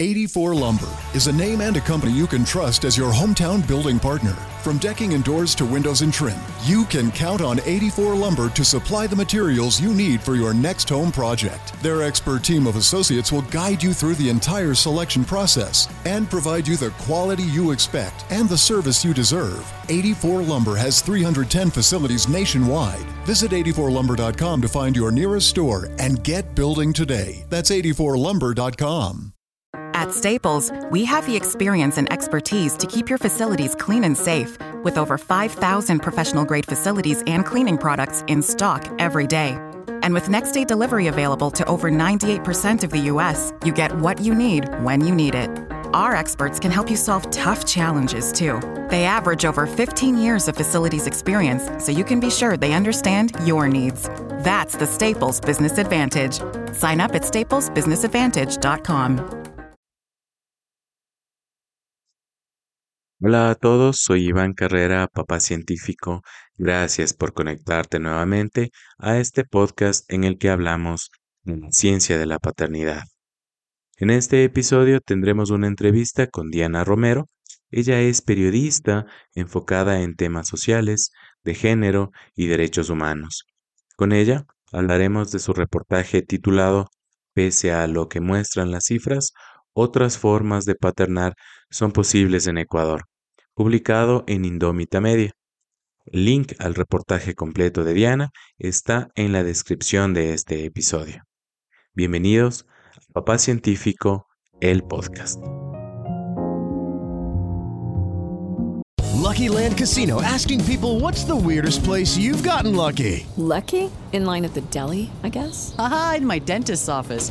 84 Lumber is a name and a company you can trust as your hometown building partner. From decking and doors to windows and trim, you can count on 84 Lumber to supply the materials you need for your next home project. Their expert team of associates will guide you through the entire selection process and provide you the quality you expect and the service you deserve. 84 Lumber has 310 facilities nationwide. Visit 84lumber.com to find your nearest store and get building today. That's 84lumber.com. At Staples, we have the experience and expertise to keep your facilities clean and safe with over 5,000 professional grade facilities and cleaning products in stock every day. And with next day delivery available to over 98% of the US, you get what you need when you need it. Our experts can help you solve tough challenges too. They average over 15 years of facilities experience, so you can be sure they understand your needs. That's the Staples Business Advantage. Sign up at staplesbusinessadvantage.com. Hola a todos, soy Iván Carrera, papá científico. Gracias por conectarte nuevamente a este podcast en el que hablamos de la ciencia de la paternidad. En este episodio tendremos una entrevista con Diana Romero. Ella es periodista enfocada en temas sociales, de género y derechos humanos. Con ella hablaremos de su reportaje titulado Pese a lo que muestran las cifras, otras formas de paternar son posibles en Ecuador, publicado en Indómita Media. El link al reportaje completo de Diana está en la descripción de este episodio. Bienvenidos a Papá Científico, el podcast. Lucky Land Casino asking people what's the weirdest place you've gotten lucky? Lucky? In line at the deli, I guess? Aha, in my dentist's office.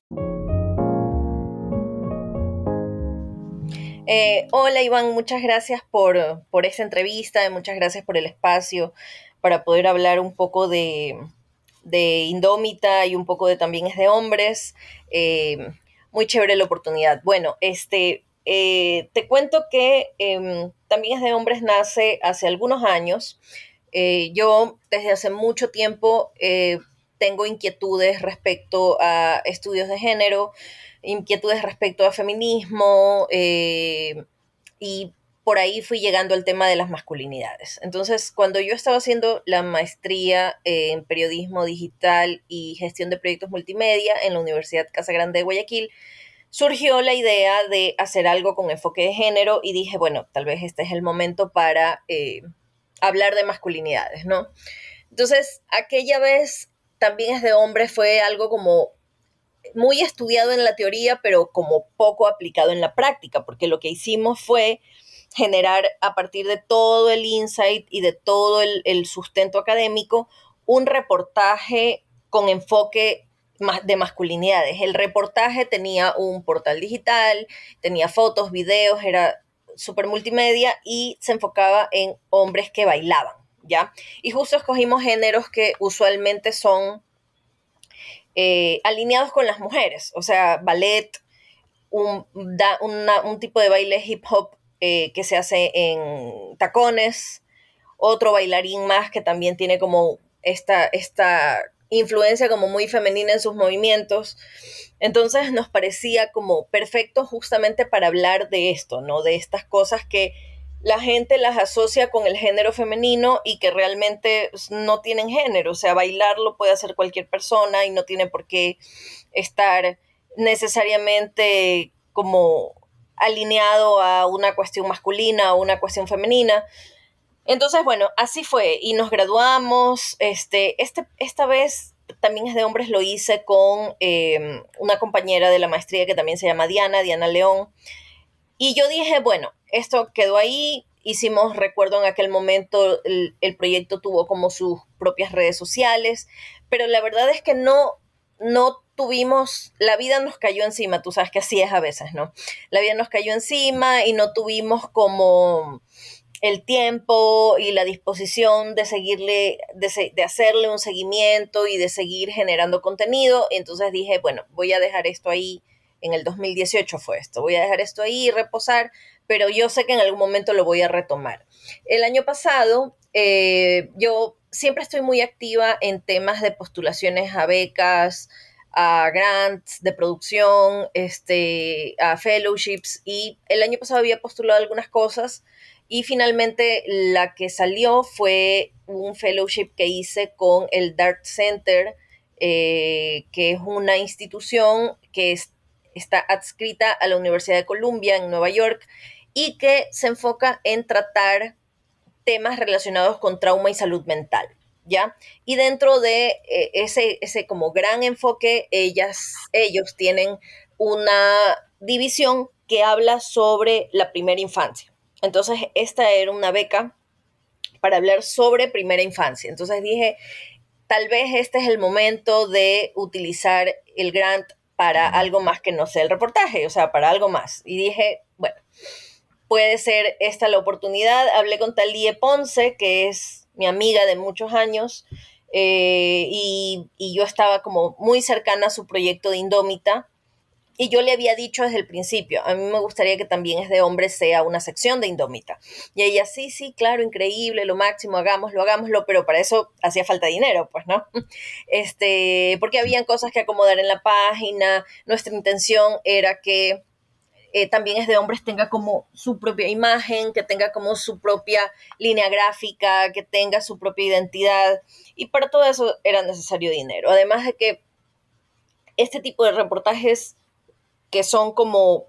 Eh, hola Iván, muchas gracias por, por esta entrevista, muchas gracias por el espacio para poder hablar un poco de, de Indómita y un poco de también es de hombres. Eh, muy chévere la oportunidad. Bueno, este, eh, te cuento que em, también es de hombres nace hace algunos años. Eh, yo desde hace mucho tiempo tengo inquietudes respecto a estudios de género, inquietudes respecto a feminismo eh, y por ahí fui llegando al tema de las masculinidades. Entonces, cuando yo estaba haciendo la maestría en periodismo digital y gestión de proyectos multimedia en la Universidad Casa Grande de Guayaquil, surgió la idea de hacer algo con enfoque de género y dije, bueno, tal vez este es el momento para eh, hablar de masculinidades, ¿no? Entonces, aquella vez también es de hombres, fue algo como muy estudiado en la teoría, pero como poco aplicado en la práctica, porque lo que hicimos fue generar a partir de todo el insight y de todo el, el sustento académico un reportaje con enfoque de masculinidades. El reportaje tenía un portal digital, tenía fotos, videos, era súper multimedia y se enfocaba en hombres que bailaban, ¿ya? Y justo escogimos géneros que usualmente son eh, alineados con las mujeres, o sea, ballet, un, da, un tipo de baile hip hop eh, que se hace en tacones, otro bailarín más que también tiene como esta, esta influencia como muy femenina en sus movimientos. Entonces nos parecía como perfecto justamente para hablar de esto, ¿no? De estas cosas que la gente las asocia con el género femenino y que realmente no tienen género. O sea, bailarlo puede hacer cualquier persona y no tiene por qué estar necesariamente como alineado a una cuestión masculina o una cuestión femenina. Entonces, bueno, así fue y nos graduamos. Este, este, esta vez también es de hombres, lo hice con eh, una compañera de la maestría que también se llama Diana, Diana León. Y yo dije, bueno, esto quedó ahí. Hicimos, recuerdo en aquel momento, el, el proyecto tuvo como sus propias redes sociales, pero la verdad es que no, no tuvimos, la vida nos cayó encima, tú sabes que así es a veces, ¿no? La vida nos cayó encima y no tuvimos como el tiempo y la disposición de seguirle, de, de, hacerle un seguimiento y de seguir generando contenido. Entonces dije, bueno, voy a dejar esto ahí. En el 2018 fue esto. Voy a dejar esto ahí y reposar, pero yo sé que en algún momento lo voy a retomar. El año pasado, eh, yo siempre estoy muy activa en temas de postulaciones a becas, a grants de producción, este, a fellowships y el año pasado había postulado algunas cosas y finalmente la que salió fue un fellowship que hice con el Dart Center, eh, que es una institución que está adscrita a la Universidad de Columbia en Nueva York y que se enfoca en tratar temas relacionados con trauma y salud mental. ¿Ya? Y dentro de eh, ese, ese como gran enfoque, ellas, ellos tienen una división que habla sobre la primera infancia. Entonces, esta era una beca para hablar sobre primera infancia. Entonces dije, tal vez este es el momento de utilizar el grant para algo más que no sea el reportaje, o sea, para algo más. Y dije, bueno, puede ser esta la oportunidad. Hablé con Talie Ponce, que es mi amiga de muchos años, eh, y, y, yo estaba como muy cercana a su proyecto de Indómita. Y yo le había dicho desde el principio, a mí me gustaría que también es de hombres sea una sección de Indómita. Y ella, sí, sí, claro, increíble, lo máximo, hagámoslo, hagámoslo, pero para eso hacía falta dinero, pues, ¿no? Este, porque habían cosas que acomodar en la página. Nuestra intención era que eh, también es de hombres tenga como su propia imagen, que tenga como su propia línea gráfica, que tenga su propia identidad. Y para todo eso era necesario dinero. Además de que este tipo de reportajes que son como,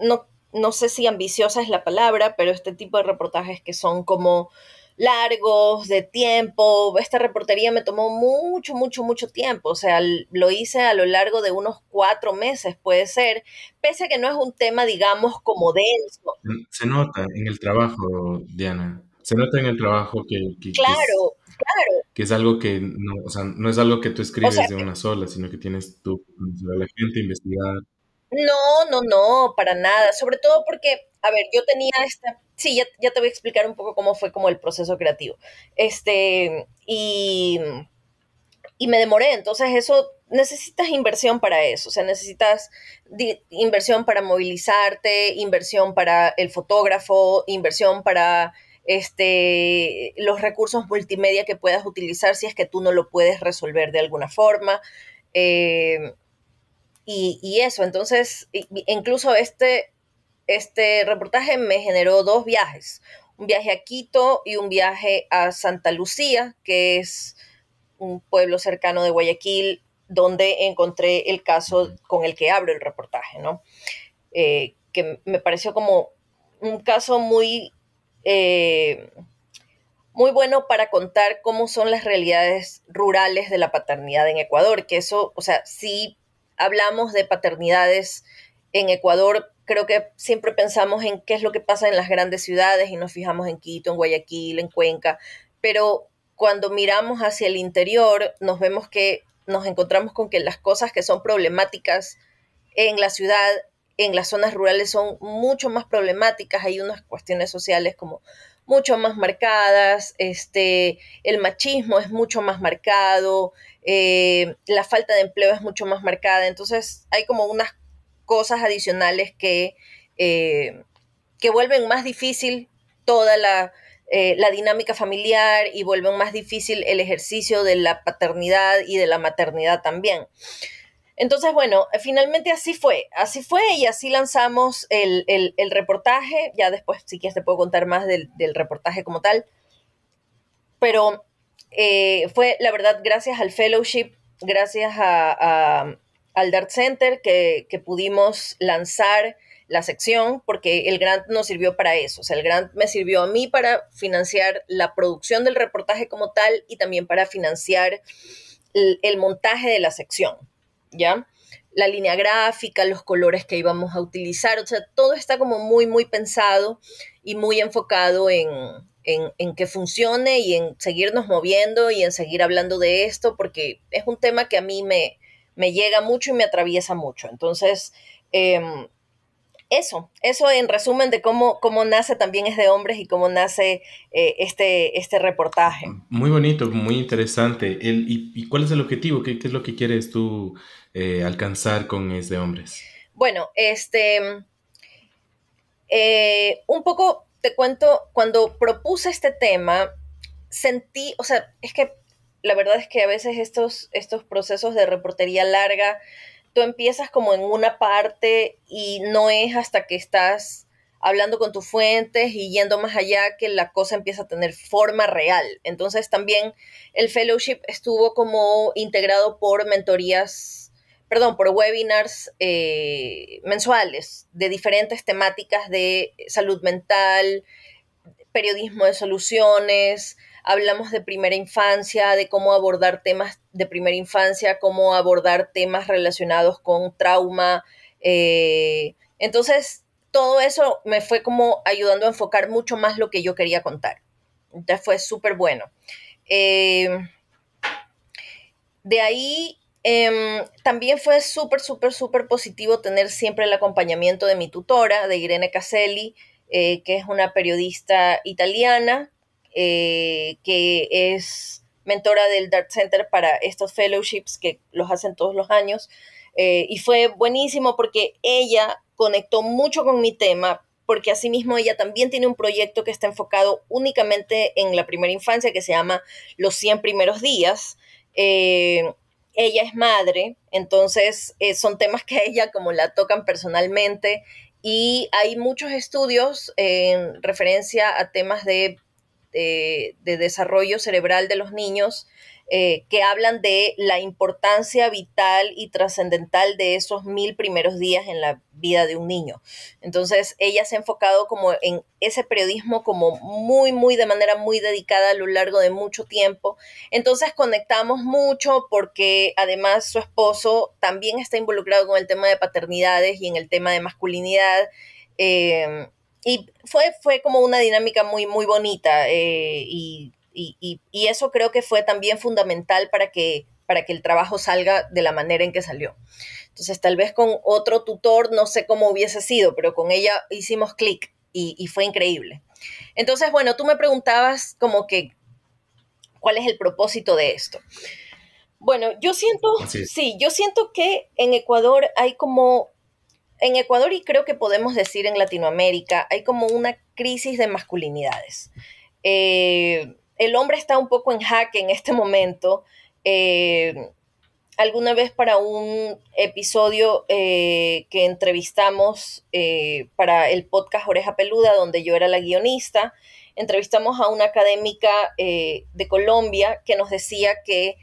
no, no sé si ambiciosa es la palabra, pero este tipo de reportajes que son como largos, de tiempo. Esta reportería me tomó mucho, mucho, mucho tiempo. O sea, lo hice a lo largo de unos cuatro meses, puede ser, pese a que no es un tema, digamos, como denso. Se nota en el trabajo, Diana. Se nota en el trabajo que, claro, claro. que es algo que no, o sea, no es algo que tú escribes de una sola, sino que tienes tú la gente, investigar. No, no, no, para nada. Sobre todo porque, a ver, yo tenía esta sí, ya, te voy a explicar un poco cómo fue como el proceso creativo. Este, y, y me demoré, entonces eso, necesitas inversión para eso, o sea, necesitas inversión para movilizarte, inversión para el fotógrafo, inversión para este, los recursos multimedia que puedas utilizar si es que tú no lo puedes resolver de alguna forma. Eh, y, y, eso, entonces, incluso este, este reportaje me generó dos viajes, un viaje a Quito y un viaje a Santa Lucía, que es un pueblo cercano de Guayaquil, donde encontré el caso con el que abro el reportaje, ¿no? Eh, que me pareció como un caso muy, eh, muy bueno para contar cómo son las realidades rurales de la paternidad en Ecuador, que eso, o sea, si hablamos de paternidades en Ecuador, creo que siempre pensamos en qué es lo que pasa en las grandes ciudades y nos fijamos en Quito, en Guayaquil, en Cuenca, pero cuando miramos hacia el interior nos vemos que nos encontramos con que las cosas que son problemáticas en la ciudad, en las zonas rurales son mucho más problemáticas, hay unas cuestiones sociales como mucho más marcadas, este, el machismo es mucho más marcado, eh, la falta de empleo es mucho más marcada, entonces hay como unas cosas adicionales que, eh, que vuelven más difícil toda eh, la, dinámica familiar y vuelven más difícil el ejercicio de la paternidad y de la maternidad también. Entonces, bueno, finalmente así fue, así fue y así lanzamos el, reportaje, ya después si quieres te puedo contar más del, reportaje como tal, pero eh, fue la verdad gracias al fellowship, gracias a, al Dart Center que, pudimos lanzar la sección porque el grant nos sirvió para eso. O sea, el grant me sirvió a mí para financiar la producción del reportaje como tal y también para financiar el, montaje de la sección, ¿ya? La línea gráfica, los colores que íbamos a utilizar, o sea, todo está como muy, muy pensado y muy enfocado en, en, en, que funcione y en seguirnos moviendo y en seguir hablando de esto, porque es un tema que a mí me, me llega mucho y me atraviesa mucho. Entonces, em, eso, eso en resumen de cómo, cómo nace también es de hombres y cómo nace eh, este, este reportaje. Muy bonito, muy interesante. El, y, cuál es el objetivo? ¿Qué, es lo que quieres tú eh, alcanzar con Es de Hombres? Bueno, este, eh, un poco te cuento, cuando propuse este tema, sentí, o sea, es que la verdad es que a veces estos, estos procesos de reportería larga tú empiezas como en una parte y no es hasta que estás hablando con tus fuentes y yendo más allá que la cosa empieza a tener forma real. Entonces también el fellowship estuvo como integrado por mentorías, perdón, por webinars eh, mensuales de diferentes temáticas de salud mental, periodismo de soluciones, hablamos de primera infancia, de cómo abordar temas de primera infancia, cómo abordar temas relacionados con trauma. Eh, entonces, todo eso me fue como ayudando a enfocar mucho más lo que yo quería contar. Entonces fue súper bueno. Eh, de ahí em, también fue súper, súper, súper positivo tener siempre el acompañamiento de mi tutora, de Irene Caselli, eh, que es una periodista italiana eh, que es mentora del Dart Center para estos fellowships que los hacen todos los años. Eh, y fue buenísimo porque ella conectó mucho con mi tema, porque asimismo ella también tiene un proyecto que está enfocado únicamente en la primera infancia, que se llama Los 100 primeros días. Eh, ella es madre, entonces son temas que a ella como la tocan personalmente y hay muchos estudios en referencia a temas de de, desarrollo cerebral de los niños eh, que hablan de la importancia vital y trascendental de esos mil primeros días en la vida de un niño. Entonces, ella se ha enfocado como en ese periodismo como muy, muy de manera muy dedicada a lo largo de mucho tiempo. Entonces, conectamos mucho porque además su esposo también está involucrado con el tema de paternidades y en el tema de masculinidad. Eh, y fue, fue como una dinámica muy, muy bonita eh, y, eso creo que fue también fundamental para que, para que el trabajo salga de la manera en que salió. Entonces, tal vez con otro tutor no sé cómo hubiese sido, pero con ella hicimos clic y, fue increíble. Entonces, bueno, tú me preguntabas como que, ¿cuál es el propósito de esto? Bueno, yo siento, sí, yo siento que en Ecuador hay como en Ecuador y creo que podemos decir en Latinoamérica, hay como una crisis de masculinidades. Eh, el hombre está un poco en jaque en este momento. Eh, alguna vez para un episodio eh, que entrevistamos para el podcast Oreja Peluda, donde yo era la guionista, entrevistamos a una académica de Colombia que nos decía que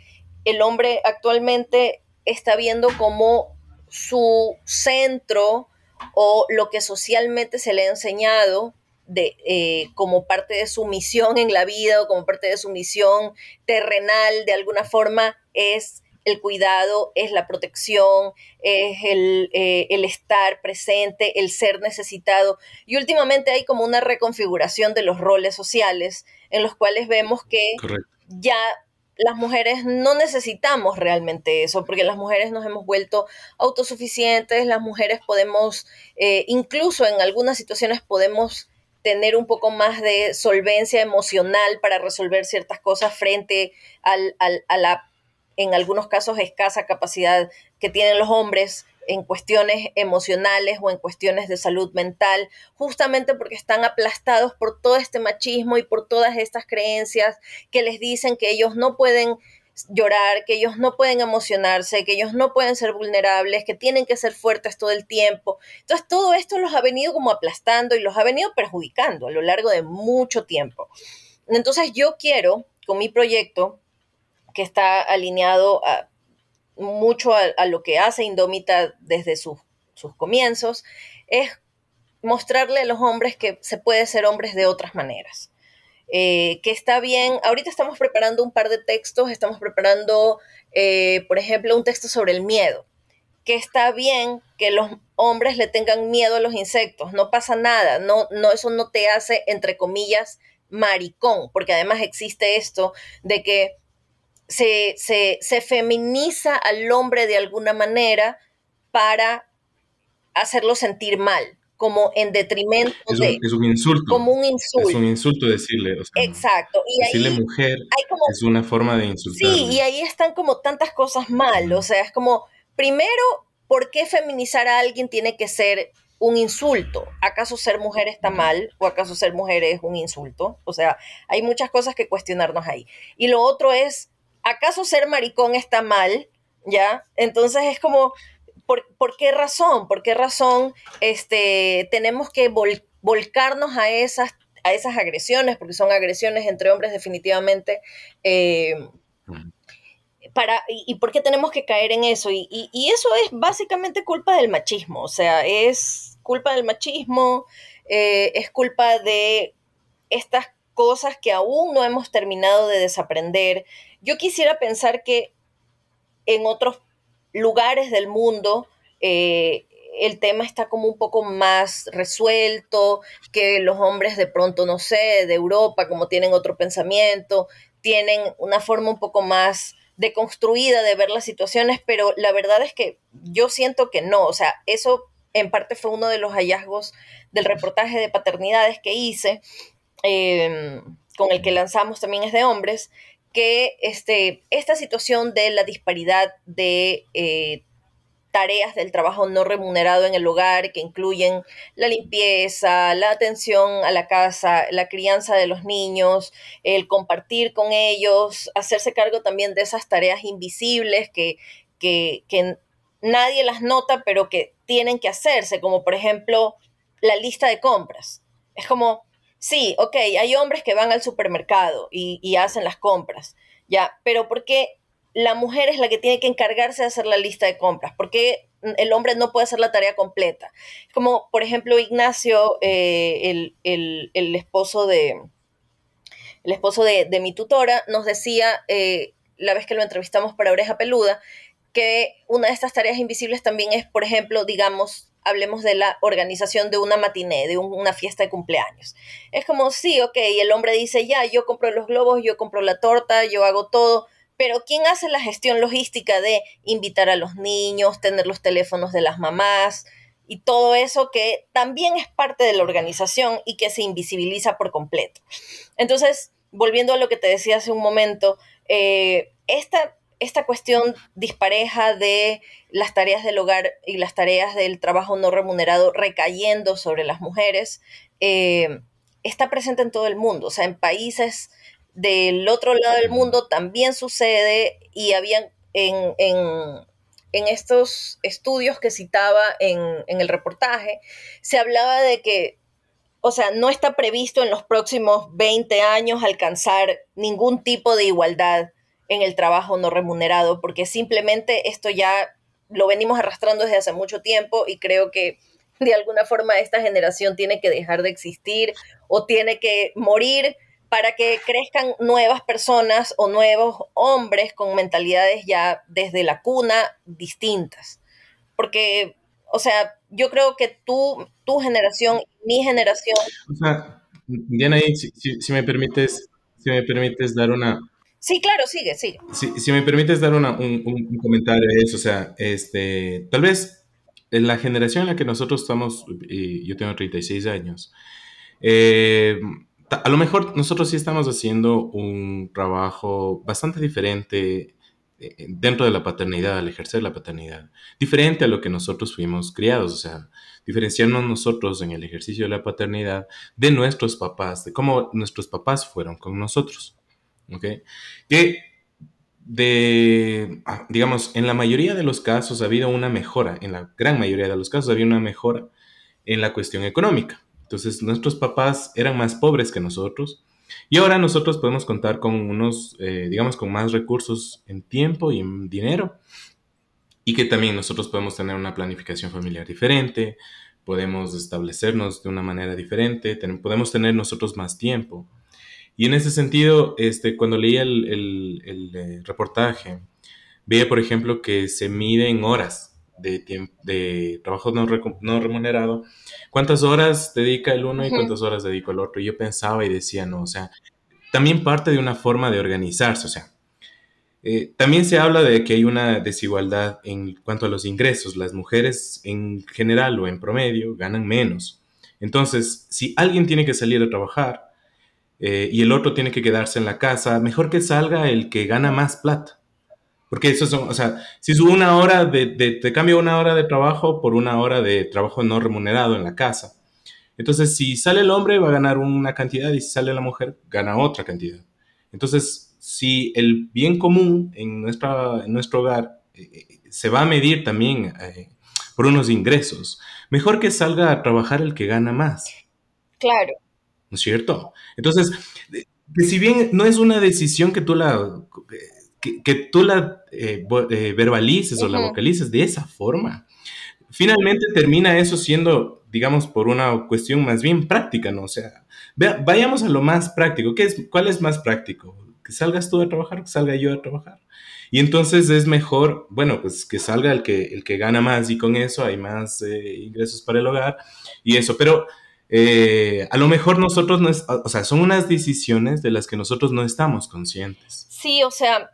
el hombre actualmente está viendo como su centro o lo que socialmente se le ha enseñado de, eh, como parte de su misión en la vida o como parte de su misión terrenal, de alguna forma, es el cuidado, es la protección, es el, eh, el, estar presente, el ser necesitado. Y últimamente hay como una reconfiguración de los roles sociales en los cuales vemos que ya las mujeres no necesitamos realmente eso, porque las mujeres nos hemos vuelto autosuficientes, las mujeres podemos, eh, incluso en algunas situaciones podemos tener un poco más de solvencia emocional para resolver ciertas cosas frente al, a la, en algunos casos, escasa capacidad que tienen los hombres en cuestiones emocionales o en cuestiones de salud mental, justamente porque están aplastados por todo este machismo y por todas estas creencias que les dicen que ellos no pueden llorar, que ellos no pueden emocionarse, que ellos no pueden ser vulnerables, que tienen que ser fuertes todo el tiempo. Entonces todo esto los ha venido como aplastando y los ha venido perjudicando a lo largo de mucho tiempo. Entonces yo quiero, con mi proyecto, que está alineado a, mucho a, lo que hace Indómita desde sus, comienzos, es mostrarle a los hombres que se puede ser hombres de otras maneras. Eh, que está bien, ahorita estamos preparando un par de textos, estamos preparando, eh, por ejemplo, un texto sobre el miedo, que está bien que los hombres le tengan miedo a los insectos, no pasa nada, no, no, eso no te hace, entre comillas, maricón, porque además existe esto de que se, se, feminiza al hombre de alguna manera para hacerlo sentir mal. como en detrimento es de... Es un insulto. Como un insulto. Es un insulto decirle. O sea, Exacto. Y decirle mujer es una forma de insultar. Sí, y ahí están como tantas cosas mal. O sea, es como, primero, ¿por qué feminizar a alguien tiene que ser un insulto? ¿Acaso ser mujer está mal o acaso ser mujer es un insulto? O sea, hay muchas cosas que cuestionarnos ahí. Y lo otro es, ¿acaso ser maricón está mal? ¿Ya? Entonces es como, ¿por, qué razón? ¿Por qué razón este, tenemos que volcarnos a esas, a esas agresiones? Porque son agresiones entre hombres definitivamente. Eh, para, y, por qué tenemos que caer en eso? Y, y, eso es básicamente culpa del machismo, o sea, es culpa del machismo, eh, es culpa de estas cosas que aún no hemos terminado de desaprender. Yo quisiera pensar que en otros lugares del mundo eh, el tema está como un poco más resuelto, que los hombres de pronto, no sé, de Europa, como tienen otro pensamiento, tienen una forma un poco más deconstruida de ver las situaciones, pero la verdad es que yo siento que no, o sea, eso en parte fue uno de los hallazgos del reportaje de paternidades que hice, em, con el que lanzamos también es de hombres, que este, esta situación de la disparidad de eh, tareas del trabajo no remunerado en el hogar que incluyen la limpieza, la atención a la casa, la crianza de los niños, el compartir con ellos, hacerse cargo también de esas tareas invisibles que, que, que nadie las nota, pero que tienen que hacerse, como por ejemplo la lista de compras. Es como, sí, ok, hay hombres que van al supermercado y, y hacen las compras, ya, pero ¿por qué la mujer es la que tiene que encargarse de hacer la lista de compras, porque el hombre no puede hacer la tarea completa. Como, por ejemplo, Ignacio, eh, el, esposo de el esposo de, mi tutora, nos decía, eh, la vez que lo entrevistamos para Oreja Peluda, que una de estas tareas invisibles también es, por ejemplo, digamos, hablemos de la organización de una matiné, de una fiesta de cumpleaños. Es como, sí, ok, el hombre dice, ya, yo compro los globos, yo compro la torta, yo hago todo, pero ¿quién hace la gestión logística de invitar a los niños, tener los teléfonos de las mamás y todo eso que también es parte de la organización y que se invisibiliza por completo? Entonces, volviendo a lo que te decía hace un momento, eh, esta, esta cuestión dispareja de las tareas del hogar y las tareas del trabajo no remunerado recayendo sobre las mujeres, eh, está presente en todo el mundo, o sea, en países del otro lado del mundo también sucede y habían en, estos estudios que citaba en, en, el reportaje, se hablaba de que, o sea, no está previsto en los próximos 20 años alcanzar ningún tipo de igualdad en el trabajo no remunerado, porque simplemente esto ya lo venimos arrastrando desde hace mucho tiempo y creo que de alguna forma esta generación tiene que dejar de existir o tiene que morir para que crezcan nuevas personas o nuevos hombres con mentalidades ya desde la cuna distintas. Porque, o sea, yo creo que tú, tu generación, mi generación... O sea, Diana, si, si, me permites, si me permites dar una... Sí, claro, sigue, sigue. Si, me permites dar una, un, un, comentario a eso, o sea, este, tal vez en la generación en la que nosotros estamos, y yo tengo 36 años, eh, a lo mejor nosotros sí estamos haciendo un trabajo bastante diferente eh, dentro de la paternidad, al ejercer la paternidad, diferente a lo que nosotros fuimos criados, o sea, diferenciarnos nosotros en el ejercicio de la paternidad de nuestros papás, de cómo nuestros papás fueron con nosotros, ¿ok? Que de, ah, digamos, en la mayoría de los casos ha habido una mejora, en la gran mayoría de los casos ha habido una mejora en la cuestión económica. Entonces nuestros papás eran más pobres que nosotros y ahora nosotros podemos contar con unos, eh, digamos, con más recursos en tiempo y en dinero y que también nosotros podemos tener una planificación familiar diferente, podemos establecernos de una manera diferente, podemos tener nosotros más tiempo. Y en ese sentido, este, cuando leí el, el, el eh, reportaje, veía, por ejemplo, que se mide en horas de, de trabajo no, no, remunerado, ¿cuántas horas dedica el uno y cuántas horas dedica el otro? Y yo pensaba y decía, no, o sea, también parte de una forma de organizarse, o sea, eh, también se habla de que hay una desigualdad en cuanto a los ingresos. Las mujeres en general o en promedio ganan menos. Entonces, si alguien tiene que salir a trabajar eh, y el otro tiene que quedarse en la casa, mejor que salga el que gana más plata. Porque eso son, o sea, si es una hora de, te cambio una hora de trabajo por una hora de trabajo no remunerado en la casa. Entonces, si sale el hombre va a ganar una cantidad y si sale la mujer gana otra cantidad. Entonces, si el bien común en, nuestra, en nuestro hogar eh, se va a medir también eh, por unos ingresos, mejor que salga a trabajar el que gana más. Claro. ¿No es cierto? Entonces, que si bien no es una decisión que tú la, que, tú la verbalices o la vocalices de esa forma, finalmente termina eso siendo, digamos, por una cuestión más bien práctica, ¿no? O sea, vayamos a lo más práctico. ¿Qué es, ¿Cuál es más práctico? que salgas tú a trabajar, que salga yo a trabajar. Y entonces es mejor, bueno, pues que salga el que, el que gana más y con eso hay más eh, ingresos para el hogar y eso. Pero eh, a lo mejor nosotros no es, o sea, son unas decisiones de las que nosotros no estamos conscientes. Sí, o sea,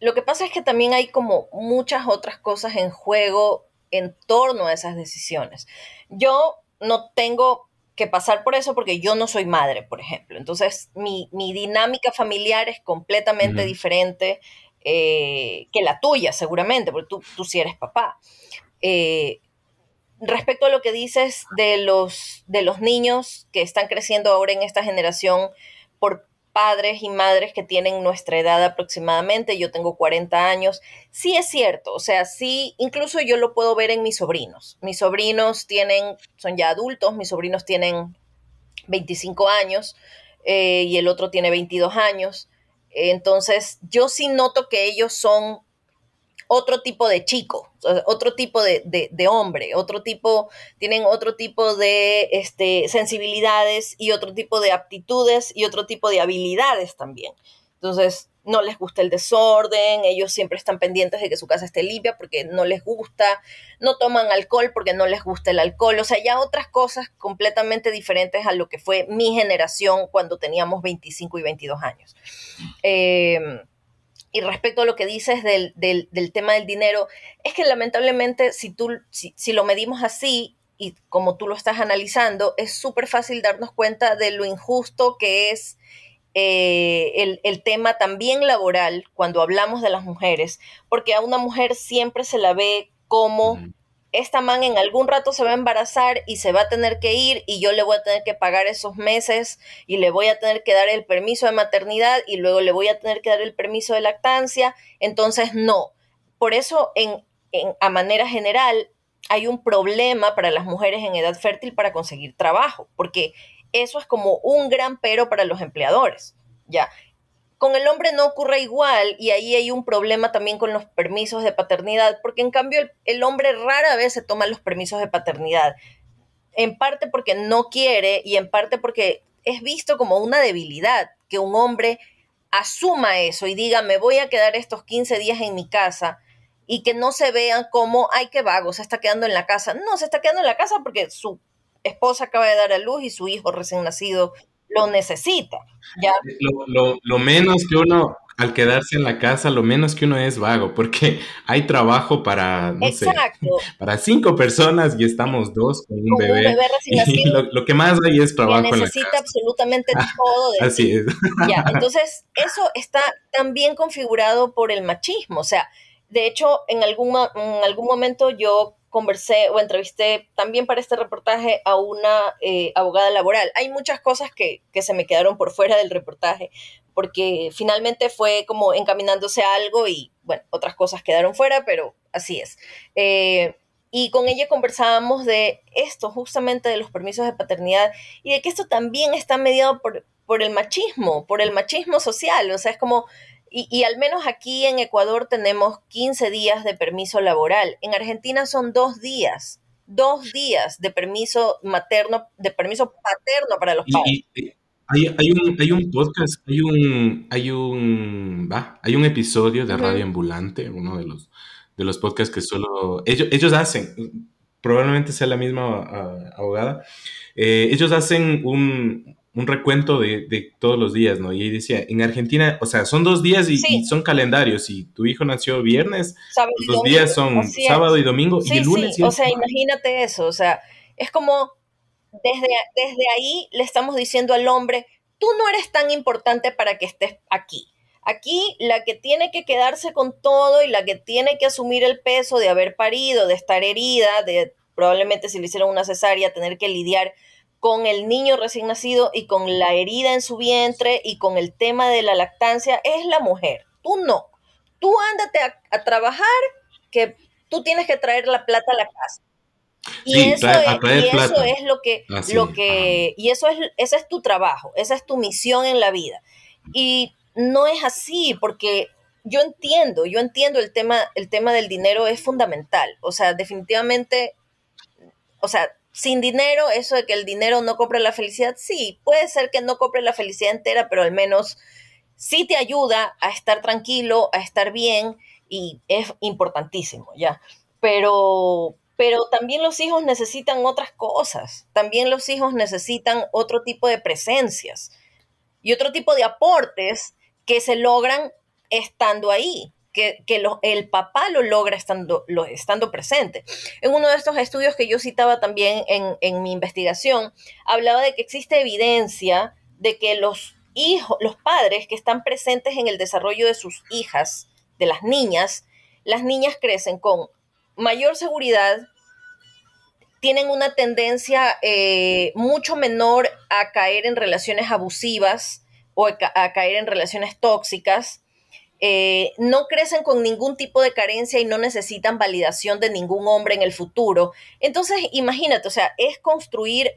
lo que pasa es que también hay como muchas otras cosas en juego en torno a esas decisiones. Yo no tengo que pasar por eso porque yo no soy madre, por ejemplo. Entonces, mi, dinámica familiar es completamente diferente eh, que la tuya, seguramente, porque tú, tú sí eres papá. Eh, respecto a lo que dices de los, de los niños que están creciendo ahora en esta generación por padres y madres que tienen nuestra edad aproximadamente, yo tengo 40 años, sí es cierto, o sea, sí, incluso yo lo puedo ver en mis sobrinos. Mis sobrinos tienen, son ya adultos, mis sobrinos tienen 25 años eh, y el otro tiene 22 años. Entonces, yo sí noto que ellos son otro tipo de chico, otro tipo de, hombre, otro tipo, tienen otro tipo de este, sensibilidades y otro tipo de aptitudes y otro tipo de habilidades también. Entonces, no les gusta el desorden, ellos siempre están pendientes de que su casa esté limpia porque no les gusta, no toman alcohol porque no les gusta el alcohol, o sea, ya otras cosas completamente diferentes a lo que fue mi generación cuando teníamos 25 y 22 años. Eh, y respecto a lo que dices del, tema del dinero, es que lamentablemente si, tú, si, lo medimos así y como tú lo estás analizando, es súper fácil darnos cuenta de lo injusto que es eh, el, tema también laboral cuando hablamos de las mujeres, porque a una mujer siempre se la ve como esta man en algún rato se va a embarazar y se va a tener que ir y yo le voy a tener que pagar esos meses y le voy a tener que dar el permiso de maternidad y luego le voy a tener que dar el permiso de lactancia. Entonces, no. Por eso, en, a manera general, hay un problema para las mujeres en edad fértil para conseguir trabajo, porque eso es como un gran pero para los empleadores. Ya, con el hombre no ocurre igual y ahí hay un problema también con los permisos de paternidad, porque en cambio el, hombre rara vez se toma los permisos de paternidad, en parte porque no quiere y en parte porque es visto como una debilidad que un hombre asuma eso y diga, me voy a quedar estos 15 días en mi casa y que no se vean como, ay, qué vago, se está quedando en la casa. No, se está quedando en la casa porque su esposa acaba de dar a luz y su hijo recién nacido lo necesita. ¿ya? Lo, menos que uno, al quedarse en la casa, lo menos que uno es vago, porque hay trabajo para, no sé, para cinco personas y estamos dos con un bebé. y lo, que más hay es trabajo. necesita absolutamente todo. De Así es. Ya, entonces, eso está también configurado por el machismo. O sea, de hecho, en algún, en algún momento yo conversé o entrevisté también para este reportaje a una eh, abogada laboral. Hay muchas cosas que, se me quedaron por fuera del reportaje porque finalmente fue como encaminándose a algo y bueno, otras cosas quedaron fuera, pero así es. Eh, y con ella conversábamos de esto, justamente de los permisos de paternidad y de que esto también está mediado por, por el machismo, por el machismo social. O sea, es como y, al menos aquí en Ecuador tenemos 15 días de permiso laboral. En Argentina son dos días, dos días de permiso materno, de permiso paterno para los padres. hay, un, hay un podcast, hay un, hay un, hay un episodio de Radio Ambulante, uno de los, de los podcasts que solo ellos, ellos hacen, probablemente sea la misma ah, abogada, eh, ellos hacen un, un recuento de, todos los días, ¿no? Y ahí decía, en Argentina, o sea, son dos días y, son calendarios. Si tu hijo nació viernes, los días son sábado y domingo y el lunes. Sí. o sea, imagínate eso, o sea, es como desde, desde ahí le estamos diciendo al hombre, tú no eres tan importante para que estés aquí. Aquí la que tiene que quedarse con todo y la que tiene que asumir el peso de haber parido, de estar herida, de probablemente si le hicieron una cesárea, tener que lidiar con el niño recién nacido y con la herida en su vientre y con el tema de la lactancia, es la mujer. Tú no. Tú ándate a, trabajar, que tú tienes que traer la plata a la casa. Y, eso, es, lo que, lo que, y eso es, ese es tu trabajo, esa es tu misión en la vida. Y no es así, porque yo entiendo, yo entiendo el tema, el tema del dinero es fundamental. O sea, definitivamente, o sea, sin dinero, eso de que el dinero no compre la felicidad, sí, puede ser que no compre la felicidad entera, pero al menos sí te ayuda a estar tranquilo, a estar bien y es importantísimo, ¿ya? Pero, pero también los hijos necesitan otras cosas, también los hijos necesitan otro tipo de presencias y otro tipo de aportes que se logran estando ahí, que, el papá lo logra estando, lo, estando presente. En uno de estos estudios que yo citaba también en, mi investigación, hablaba de que existe evidencia de que los hijos, los padres que están presentes en el desarrollo de sus hijas, de las niñas, las niñas crecen con mayor seguridad, tienen una tendencia eh, mucho menor a caer en relaciones abusivas o a caer en relaciones tóxicas, eh, no crecen con ningún tipo de carencia y no necesitan validación de ningún hombre en el futuro. Entonces, imagínate, o sea, es construir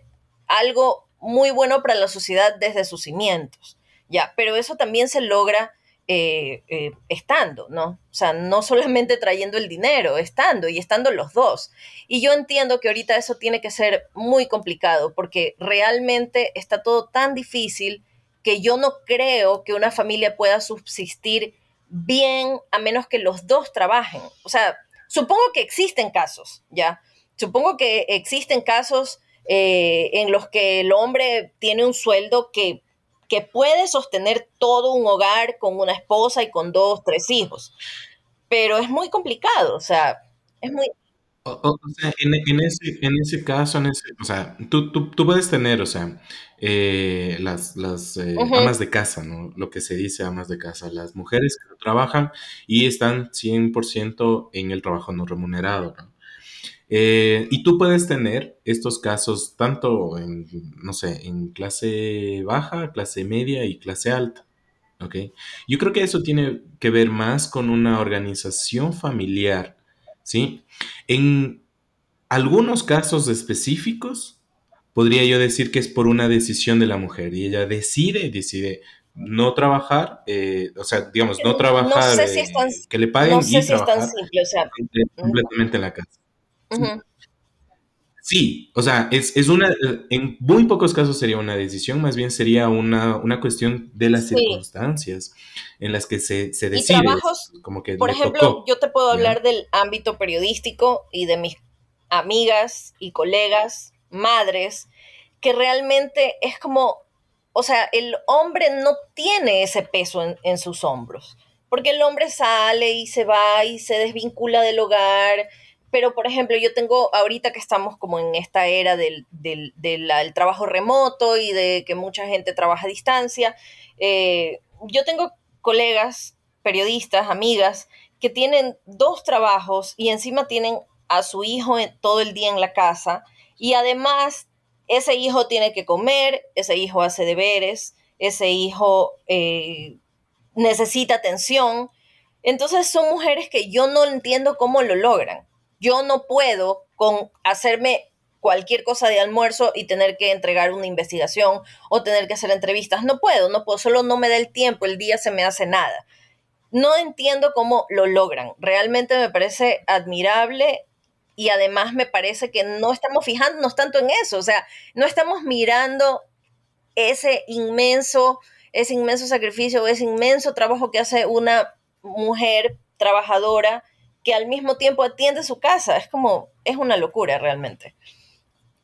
algo muy bueno para la sociedad desde sus cimientos, ya, pero eso también se logra eh, eh, estando, ¿no? O sea, no solamente trayendo el dinero, estando y estando los dos. Y yo entiendo que ahorita eso tiene que ser muy complicado porque realmente está todo tan difícil que yo no creo que una familia pueda subsistir bien a menos que los dos trabajen. O sea, supongo que existen casos, ¿ya? Supongo que existen casos eh, en los que el hombre tiene un sueldo que, que puede sostener todo un hogar con una esposa y con dos, tres hijos. Pero es muy complicado, o sea, es muy, o, sea, en, ese, en ese caso, en ese, o sea, tú, tú, tú puedes tener, o sea, eh, las, las eh, amas de casa, ¿no? Lo que se dice amas de casa, las mujeres que trabajan y están 100% en el trabajo no remunerado, ¿no? Eh, y tú puedes tener estos casos tanto en, no sé, en clase baja, clase media y clase alta. ¿ok? Yo creo que eso tiene que ver más con una organización familiar ¿sí? En algunos casos específicos, podría yo decir que es por una decisión de la mujer y ella decide, decide no trabajar, eh, o sea, digamos, no trabajar, no sé que le paguen no sé si es tan simple, o sea, completamente en la casa. Sí, o sea, es, una, en muy pocos casos sería una decisión, más bien sería una, cuestión de las circunstancias en las que se, se decide. trabajos, como que por ejemplo, yo te puedo hablar del ámbito periodístico y de mis amigas y colegas, madres, que realmente es como, o sea, el hombre no tiene ese peso en, en sus hombros, porque el hombre sale y se va y se desvincula del hogar pero por ejemplo, yo tengo ahorita que estamos como en esta era del, trabajo remoto y de que mucha gente trabaja a distancia, eh, yo tengo colegas, periodistas, amigas, que tienen dos trabajos y encima tienen a su hijo todo el día en la casa y además ese hijo tiene que comer, ese hijo hace deberes, ese hijo eh, necesita atención. Entonces son mujeres que yo no entiendo cómo lo logran. Yo no puedo con hacerme cualquier cosa de almuerzo y tener que entregar una investigación o tener que hacer entrevistas. No puedo, no puedo, solo no me da el tiempo, el día se me hace nada. No entiendo cómo lo logran. Realmente me parece admirable y además me parece que no estamos fijándonos tanto en eso, o sea, no estamos mirando ese inmenso, ese inmenso sacrificio, ese inmenso trabajo que hace una mujer trabajadora que al mismo tiempo atiende su casa. Es como, es una locura realmente.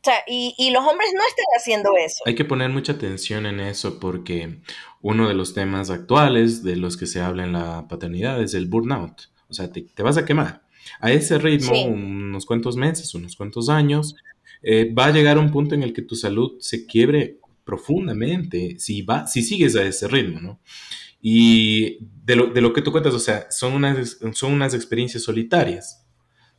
O sea, y, y los hombres no están haciendo eso. Hay que poner mucha atención en eso porque uno de los temas actuales de los que se habla en la paternidad es el burnout. O sea, te, te vas a quemar. A ese ritmo, Sí. unos cuantos meses, unos cuantos años, eh, va a llegar un punto en el que tu salud se quiebre profundamente si, va, si sigues a ese ritmo, ¿no? Y de lo, de lo que tú cuentas, o sea, son unas, son unas experiencias solitarias.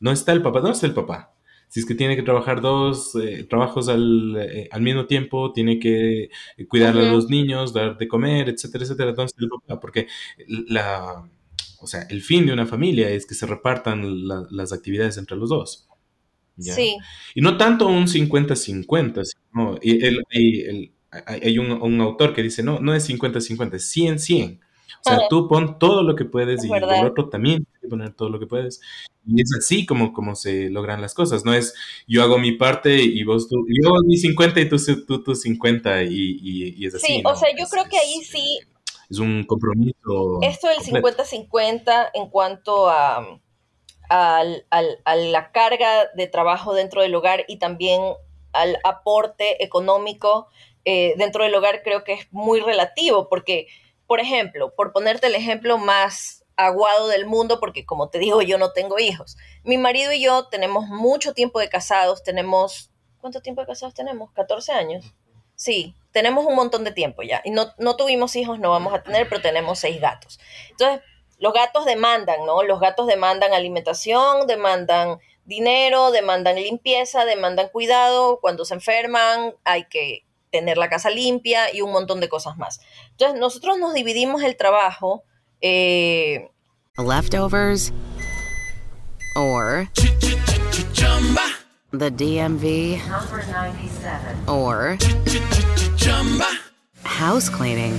No está el papá, no está el papá. Si es que tiene que trabajar dos eh, trabajos al, eh, al mismo tiempo, tiene que cuidar a los niños, dar de comer, etcétera, etcétera. Entonces, el papá, porque la, o sea, el fin de una familia es que se repartan la- las actividades entre los dos. ¿ya? Sí, Y no tanto un 50-50, sino el- y el- hay un, un autor que dice, no, no es 50-50, es 100-100. O sea, tú pon todo lo que puedes Es y verdad. el otro también tiene que poner todo lo que puedes. Y es así como, como se logran las cosas. No es yo hago mi parte y vos tú, yo hago mi 50 y tú, tú, tú 50 y, y- y es así. sí, o ¿no? sea, yo Es- creo que ahí sí es un compromiso. esto del completo. 50-50 en cuanto a, al- al- a la carga de trabajo dentro del hogar y también al aporte económico eh, dentro del hogar creo que es muy relativo porque, por ejemplo, por ponerte el ejemplo más aguado del mundo, porque como te digo, yo no tengo hijos. Mi marido y yo tenemos mucho tiempo de casados, tenemos, ¿cuánto tiempo de casados tenemos? ¿14 años? Sí, tenemos un montón de tiempo ya. Y no, no tuvimos hijos, no vamos a tener, pero tenemos seis gatos. Entonces, los gatos demandan, ¿no? Los gatos demandan alimentación, demandan dinero, demandan limpieza, demandan cuidado. Cuando se enferman, hay que tener la casa limpia y un montón de cosas más. Entonces, nosotros nos dividimos el trabajo. eh, Leftovers or the DMV or house cleaning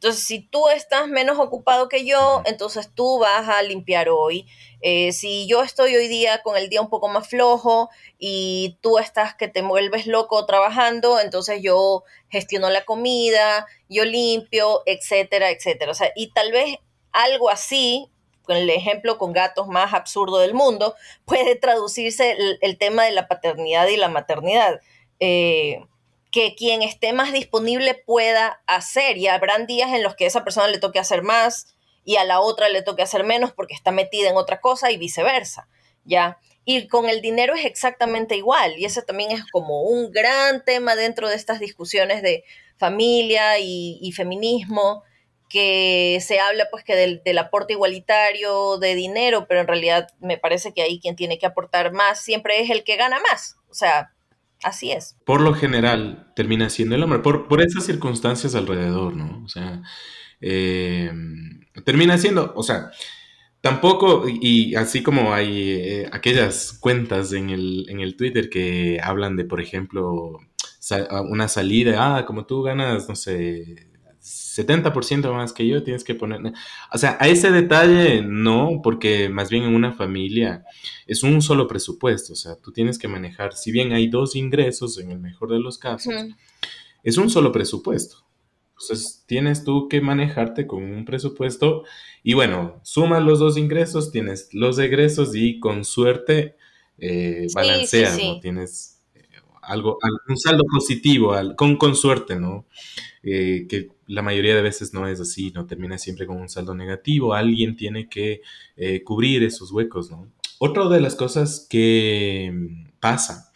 Entonces, si tú estás menos ocupado que yo, entonces tú vas a limpiar hoy. Eh, si yo estoy hoy día con el día un poco más flojo y tú estás que te vuelves loco trabajando, entonces yo gestiono la comida, yo limpio, etcétera, etcétera. O sea, y tal vez algo así, con el ejemplo con gatos más absurdo del mundo, puede traducirse el, el tema de la paternidad y la maternidad. Eh, que quien esté más disponible pueda hacer. Y habrán días en los que a esa persona le toque hacer más y a la otra le toque hacer menos porque está metida en otra cosa y viceversa, ¿ya? Y con el dinero es exactamente igual. Y ese también es como un gran tema dentro de estas discusiones de familia y, feminismo que se habla pues que del, del aporte igualitario de dinero, pero en realidad me parece que ahí quien tiene que aportar más siempre es el que gana más, o sea, Así es. Por lo general termina siendo el hombre, por, por esas circunstancias alrededor, ¿no? O sea, eh, termina siendo, o sea, tampoco, y, así como hay eh, aquellas cuentas en el, en el Twitter que hablan de, por ejemplo, una salida, ah, como tú ganas, no sé, 70% más que yo, tienes que poner... O sea, a ese detalle no, porque más bien en una familia es un solo presupuesto, o sea, tú tienes que manejar, si bien hay dos ingresos, en el mejor de los casos, es un solo presupuesto. Entonces, tienes tú que manejarte con un presupuesto y bueno, sumas los dos ingresos, tienes los egresos y con suerte eh, balanceas, sí, sí. ¿no? Tienes eh, algo, al- un saldo positivo, con, con suerte, ¿no? Eh, que la mayoría de veces no es así, ¿no? Termina siempre con un saldo negativo, alguien tiene que eh, cubrir esos huecos, ¿no? Otra de las cosas que mm, pasa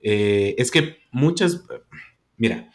eh, es que muchas, mira,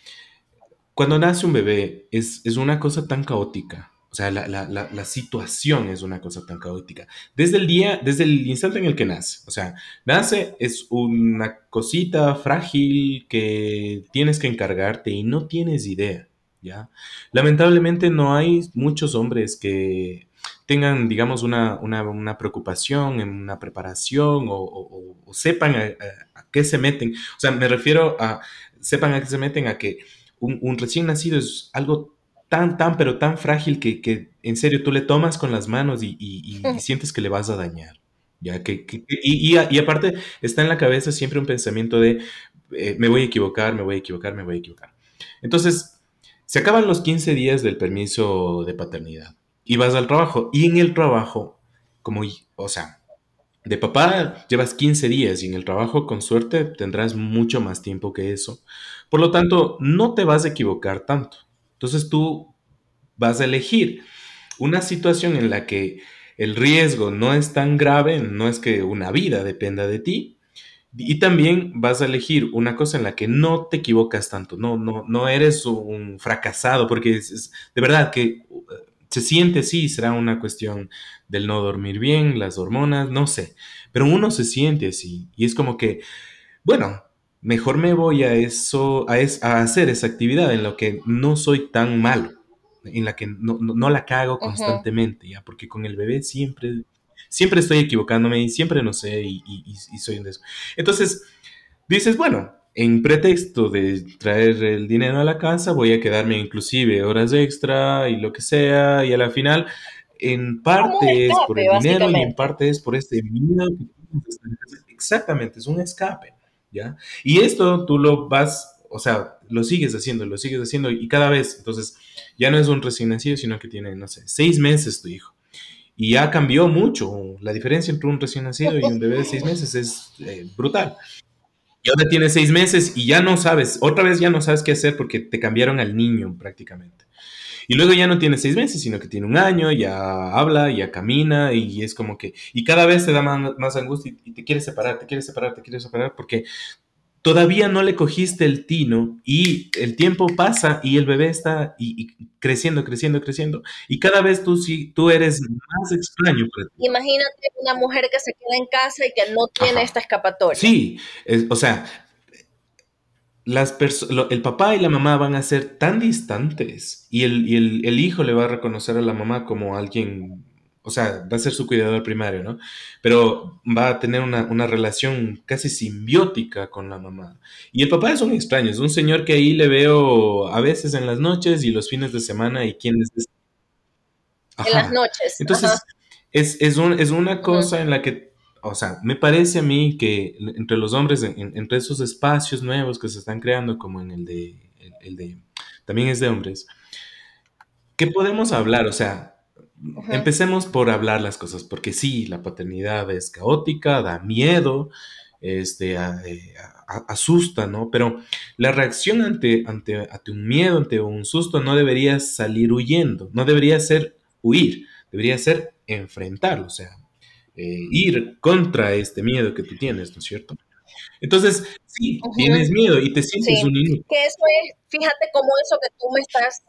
cuando nace un bebé es, es una cosa tan caótica. O sea, la, la- la- la situación es una cosa tan caótica. Desde el día, desde el instante en el que nace. O sea, nace es una cosita frágil que tienes que encargarte y no tienes idea, ¿ya? Lamentablemente no hay muchos hombres que tengan, digamos, una, una- una preocupación en una preparación o, o- o- o sepan a, a- a qué se meten. O sea, me refiero a, sepan a qué se meten, a que un, un recién nacido es algo tan, tan, pero tan frágil que, en serio tú le tomas con las manos y, sientes que le vas a dañar. ¿ya? Que, y, aparte está en la cabeza siempre un pensamiento de eh, me voy a equivocar, me voy a equivocar, me voy a equivocar. Entonces, se acaban los 15 días del permiso de paternidad y vas al trabajo. Y en el trabajo, como, o sea, de papá llevas 15 días y en el trabajo con suerte tendrás mucho más tiempo que eso. Por lo tanto, no te vas a equivocar tanto. Entonces tú vas a elegir una situación en la que el riesgo no es tan grave, no es que una vida dependa de ti, y también vas a elegir una cosa en la que no te equivocas tanto, no, no, no eres un fracasado, porque es, de verdad que uh, se siente así, será una cuestión del no dormir bien, las hormonas, no sé, pero uno se siente así y es como que, bueno, mejor me voy a eso, a, a hacer esa actividad en la que no soy tan malo, en la que no, la cago constantemente, ya, porque con el bebé siempre, siempre estoy equivocándome y siempre no sé y, y soy un de eso. Entonces, dices, bueno, en pretexto de traer el dinero a la casa, voy a quedarme inclusive horas extra y lo que sea, y a la final, en parte es por el dinero y en parte es por este miedo Exactamente, es un escape, ¿ya? Y esto tú lo vas, o sea, lo sigues haciendo, lo sigues haciendo y cada vez, entonces, ya no es un recién nacido, sino que tiene, no sé, seis meses tu hijo. Y ya cambió mucho. La diferencia entre un recién nacido y un bebé de seis meses es eh, brutal. Y ahora tiene seis meses y ya no sabes, otra vez ya no sabes qué hacer porque te cambiaron al niño prácticamente. Y luego ya no tiene seis meses, sino que tiene un año, ya habla, ya camina y es como que, y cada vez te da más, angustia y, te quieres separar, te quieres separar, te quieres separar porque todavía no le cogiste el tino y el tiempo pasa y el bebé está y, creciendo, creciendo, creciendo. Y cada vez tú, sí, tú eres más extraño Imagínate una mujer que se queda en casa y que no tiene esta escapatoria. Sí, o sea, las el papá y la mamá van a ser tan distantes y, el, el hijo le va a reconocer a la mamá como alguien o sea, va a ser su cuidador primario, ¿no? Pero va a tener una, relación casi simbiótica con la mamá. Y el papá es un extraño, es un señor que ahí le veo a veces en las noches y los fines de semana y quién es... En las noches. Entonces, es, es, una cosa en la que, o sea, me parece a mí que entre los hombres, entre esos espacios nuevos que se están creando, como en el de, el de, también es de hombres, ¿qué podemos hablar? O sea, Empecemos por hablar las cosas, porque sí, la paternidad es caótica, da miedo, este, eh, asusta, ¿no? Pero la reacción ante, ante, un miedo, ante un susto, no debería salir huyendo, no debería ser huir, debería ser enfrentarlo, o sea, eh, ir contra este miedo que tú tienes, ¿no es cierto? Entonces, sí, tienes miedo y te sientes un niño. Que eso es, fíjate cómo eso que tú me estás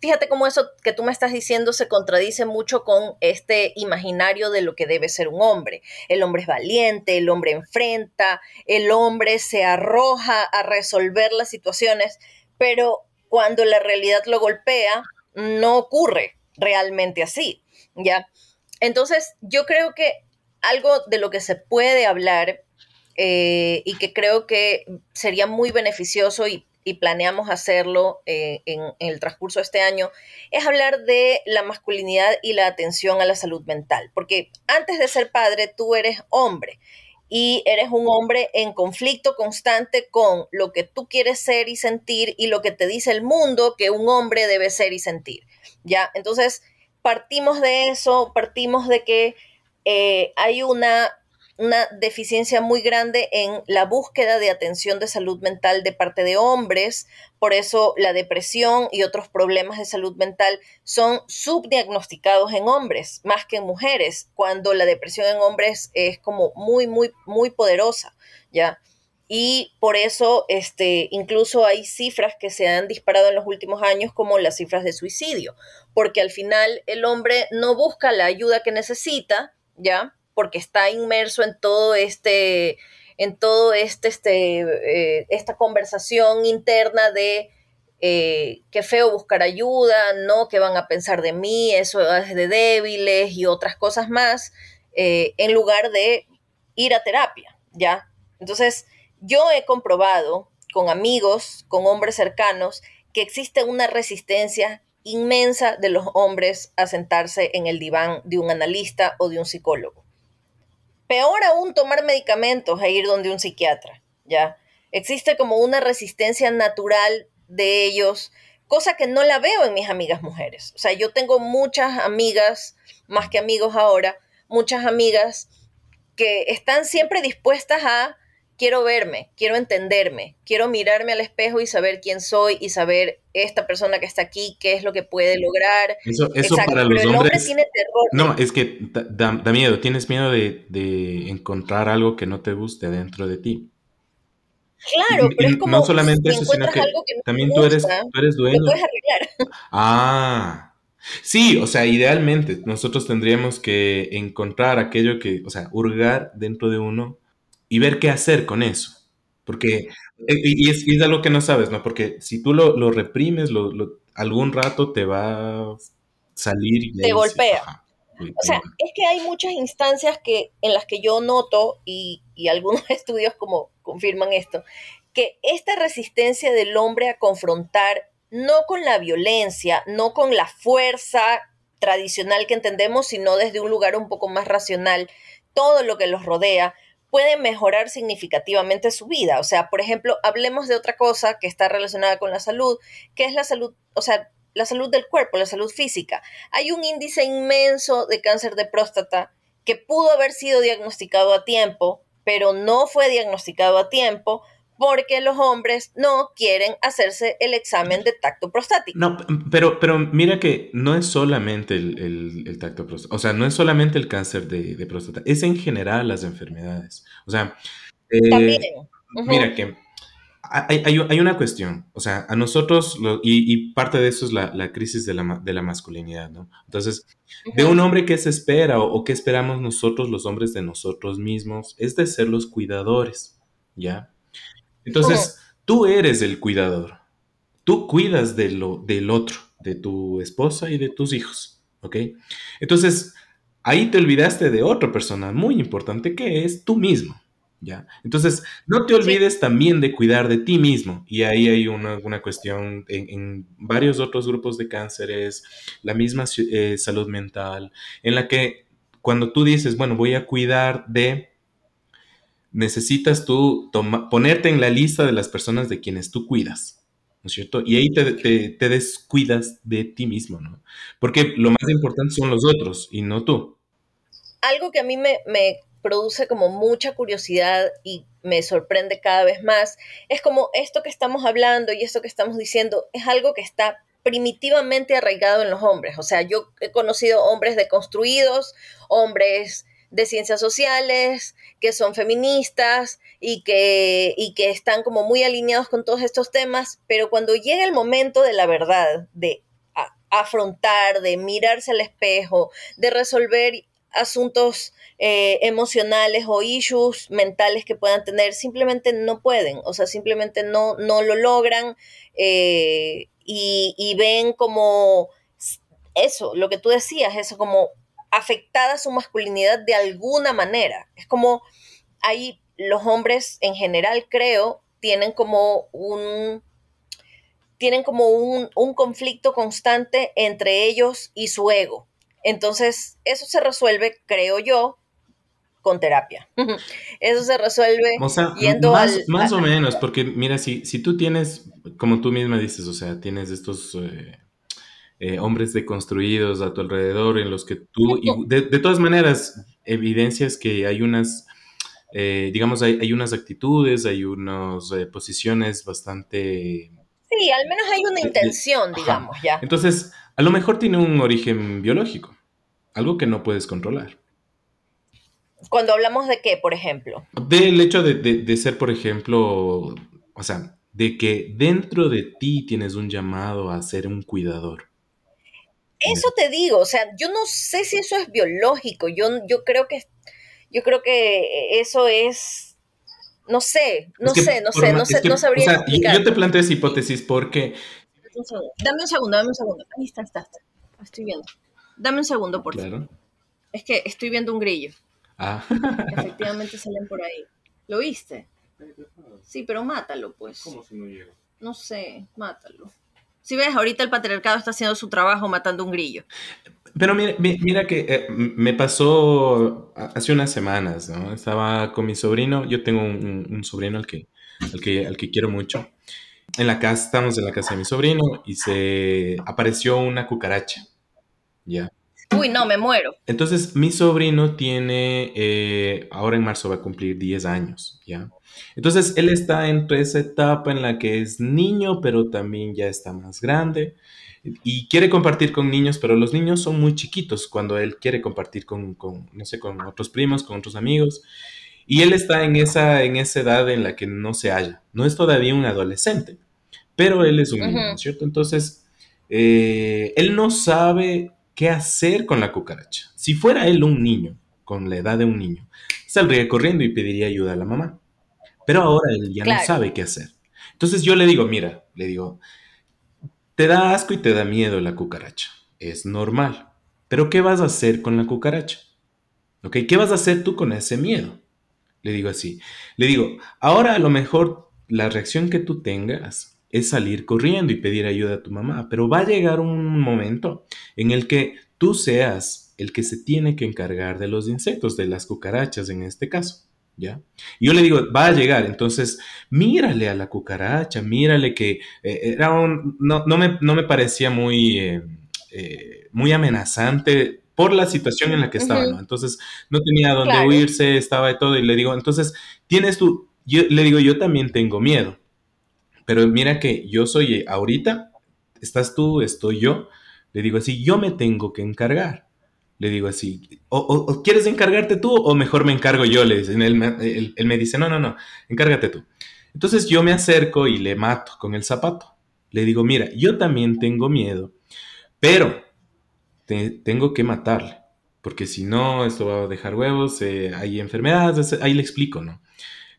Fíjate cómo eso que tú me estás diciendo se contradice mucho con este imaginario de lo que debe ser un hombre. El hombre es valiente, el hombre enfrenta, el hombre se arroja a resolver las situaciones, pero cuando la realidad lo golpea, no ocurre realmente así, ¿ya? Entonces, yo creo que algo de lo que se puede hablar eh, y que creo que sería muy beneficioso y y planeamos hacerlo eh, en, el transcurso de este año, es hablar de la masculinidad y la atención a la salud mental. Porque antes de ser padre, tú eres hombre y eres un hombre en conflicto constante con lo que tú quieres ser y sentir y lo que te dice el mundo que un hombre debe ser y sentir. ¿Ya? Entonces, partimos de eso, partimos de que eh, hay una una deficiencia muy grande en la búsqueda de atención de salud mental de parte de hombres. Por eso la depresión y otros problemas de salud mental son subdiagnosticados en hombres más que en mujeres, cuando la depresión en hombres es como muy, muy, muy poderosa, ¿ya? Y por eso, este, incluso hay cifras que se han disparado en los últimos años, como las cifras de suicidio, porque al final el hombre no busca la ayuda que necesita, ¿ya? Porque está inmerso en todo este, en todo este, este eh, esta conversación interna de eh, qué feo buscar ayuda, no, qué van a pensar de mí, eso es de débiles y otras cosas más, eh, en lugar de ir a terapia, ¿ya? Entonces, yo he comprobado con amigos, con hombres cercanos, que existe una resistencia inmensa de los hombres a sentarse en el diván de un analista o de un psicólogo. Peor aún tomar medicamentos e ir donde un psiquiatra, ¿ya? Existe como una resistencia natural de ellos, cosa que no la veo en mis amigas mujeres. O sea, yo tengo muchas amigas, más que amigos ahora, muchas amigas que están siempre dispuestas a quiero verme, quiero entenderme, quiero mirarme al espejo y saber quién soy y saber esta persona que está aquí, qué es lo que puede lograr. Eso, eso para los hombres. tiene terror. No, es que da, miedo, tienes miedo de, encontrar algo que no te guste dentro de ti. Claro, pero es como. No solamente eso, sino que, también tú, eres, tú eres dueño. puedes arreglar. Ah. Sí, o sea, idealmente nosotros tendríamos que encontrar aquello que, o sea, hurgar dentro de uno y ver qué hacer con eso. Porque, eh, y es, y es algo que no sabes, ¿no? Porque si tú lo, reprimes, lo, algún rato te va a salir y te golpea. o sea, es que hay muchas instancias que, en las que yo noto, y, y algunos estudios como confirman esto, que esta resistencia del hombre a confrontar, no con la violencia, no con la fuerza tradicional que entendemos, sino desde un lugar un poco más racional, todo lo que los rodea, puede mejorar significativamente su vida. O sea, por ejemplo, hablemos de otra cosa que está relacionada con la salud, que es la salud, o sea, la salud del cuerpo, la salud física. Hay un índice inmenso de cáncer de próstata que pudo haber sido diagnosticado a tiempo, pero no fue diagnosticado a tiempo porque los hombres no quieren hacerse el examen de tacto prostático. No, pero, pero mira que no es solamente el, tacto prostático, o sea, no es solamente el cáncer de, próstata, es en general las enfermedades. O sea, eh, También. mira que hay, una cuestión, o sea, a nosotros, y, parte de eso es la, crisis de la, de la, masculinidad, ¿no? Entonces, de un hombre que se espera o, o que esperamos nosotros, los hombres de nosotros mismos, es de ser los cuidadores, ¿ya? Entonces, tú eres el cuidador. Tú cuidas de lo, del otro, de tu esposa y de tus hijos. ¿Ok? Entonces, ahí te olvidaste de otra persona muy importante que es tú mismo. ¿Ya? Entonces, no te olvides también de cuidar de ti mismo. Y ahí hay una, cuestión en, varios otros grupos de cánceres, la misma eh, salud mental, en la que cuando tú dices, bueno, voy a cuidar de necesitas tú ponerte en la lista de las personas de quienes tú cuidas, ¿no es cierto? Y ahí te, descuidas de ti mismo, ¿no? Porque lo más importante son los otros y no tú. Algo que a mí me, me produce como mucha curiosidad y me sorprende cada vez más, es como esto que estamos hablando y esto que estamos diciendo es algo que está primitivamente arraigado en los hombres. O sea, yo he conocido hombres deconstruidos, hombres de ciencias sociales, que son feministas y que, y que están como muy alineados con todos estos temas, pero cuando llega el momento de la verdad, de afrontar, de mirarse al espejo, de resolver asuntos eh, emocionales o issues mentales que puedan tener, simplemente no pueden, o sea, simplemente no, no lo logran eh, y, y ven como eso, lo que tú decías, eso como afectada su masculinidad de alguna manera. Es como ahí los hombres en general, creo, tienen como un tienen como un, conflicto constante entre ellos y su ego. Entonces, eso se resuelve, creo yo, con terapia. Eso se resuelve yendo más, Más o menos, porque mira, si, si tú tienes, como tú misma dices, o sea, tienes estos eh, eh, hombres deconstruidos a tu alrededor en los que tú, de, todas maneras, evidencias que hay unas, eh, digamos, hay, unas actitudes, hay unas eh, posiciones bastante... Sí, al menos hay una intención, digamos, ya. Entonces, a lo mejor tiene un origen biológico, algo que no puedes controlar. Cuando hablamos de qué, por ejemplo? Del hecho de, de ser, por ejemplo, o sea, de que dentro de ti tienes un llamado a ser un cuidador. Eso te digo, o sea, yo no sé si eso es biológico, yo, yo creo que yo creo que eso es no sé, no sé, no sé, no sé, no sabría o sea, Yo te planteo esa hipótesis porque Dame un segundo, dame un segundo. Ahí está, está, está. Estoy viendo. Dame un segundo, por favor. Es que estoy viendo un grillo. Ah. Efectivamente salen por ahí. ¿Lo viste? Sí, pero mátalo, pues. ¿Cómo si no llega? No sé, mátalo. Si ves, ahorita el patriarcado está haciendo su trabajo matando un grillo. Pero mira, mira que eh, me pasó hace unas semanas, ¿no? Estaba con mi sobrino, yo tengo un, sobrino al que, al que, al que quiero mucho. En la casa, estamos en la casa de mi sobrino y se apareció una cucaracha, ¿ya? Uy, no, me muero. Entonces, mi sobrino tiene, eh, ahora en marzo va a cumplir 10 años, ¿ya? Entonces, él está entre esa etapa en la que es niño, pero también ya está más grande y quiere compartir con niños, pero los niños son muy chiquitos cuando él quiere compartir con, no sé, con otros primos, con otros amigos. Y él está en esa, en esa edad en la que no se halla. No es todavía un adolescente, pero él es un niño, ¿cierto? Entonces, eh, él no sabe qué hacer con la cucaracha. Si fuera él un niño, con la edad de un niño, saldría corriendo y pediría ayuda a la mamá. Pero ahora él ya no sabe qué hacer. Entonces yo le digo, mira, le digo, te da asco y te da miedo la cucaracha. Es normal. Pero ¿qué vas a hacer con la cucaracha? ¿Ok? ¿Qué vas a hacer tú con ese miedo? Le digo así. Le digo, ahora a lo mejor la reacción que tú tengas es salir corriendo y pedir ayuda a tu mamá, pero va a llegar un momento en el que tú seas el que se tiene que encargar de los insectos, de las cucarachas en este caso. ¿ya? Y yo le digo, va a llegar, entonces mírale a la cucaracha, mírale que eh, era un, no, me, no, me, parecía muy, eh, eh, muy amenazante por la situación en la que estaba, ¿no? Entonces no tenía dónde huirse, estaba de todo, y le digo, entonces, tienes tú, yo le digo, yo también tengo miedo, pero mira que yo soy ahorita, estás tú, estoy yo, le digo así, yo me tengo que encargar. Le digo así, o, quieres encargarte tú o mejor me encargo yo? Le él, me dice, no, no, no, encárgate tú. Entonces yo me acerco y le mato con el zapato. Le digo, mira, yo también tengo miedo, pero tengo que matarle, porque si no, esto va a dejar huevos, eh, hay enfermedades, ahí le explico, ¿no?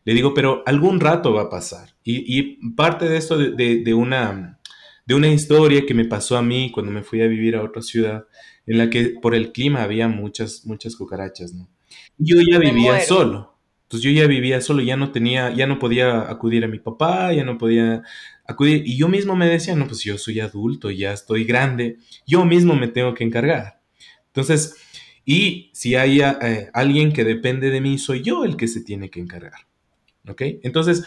Le digo, pero algún rato va a pasar. Y, parte de esto de, una, de una historia que me pasó a mí cuando me fui a vivir a otra ciudad, en la que por el clima había muchas, muchas cucarachas, ¿no? Yo ya vivía solo. Entonces yo ya vivía solo, ya no tenía, ya no podía acudir a mi papá, ya no podía acudir. Y yo mismo me decía, no, pues yo soy adulto, ya estoy grande, yo mismo me tengo que encargar. Entonces, y si hay eh, alguien que depende de mí, soy yo el que se tiene que encargar. ¿Ok? Entonces...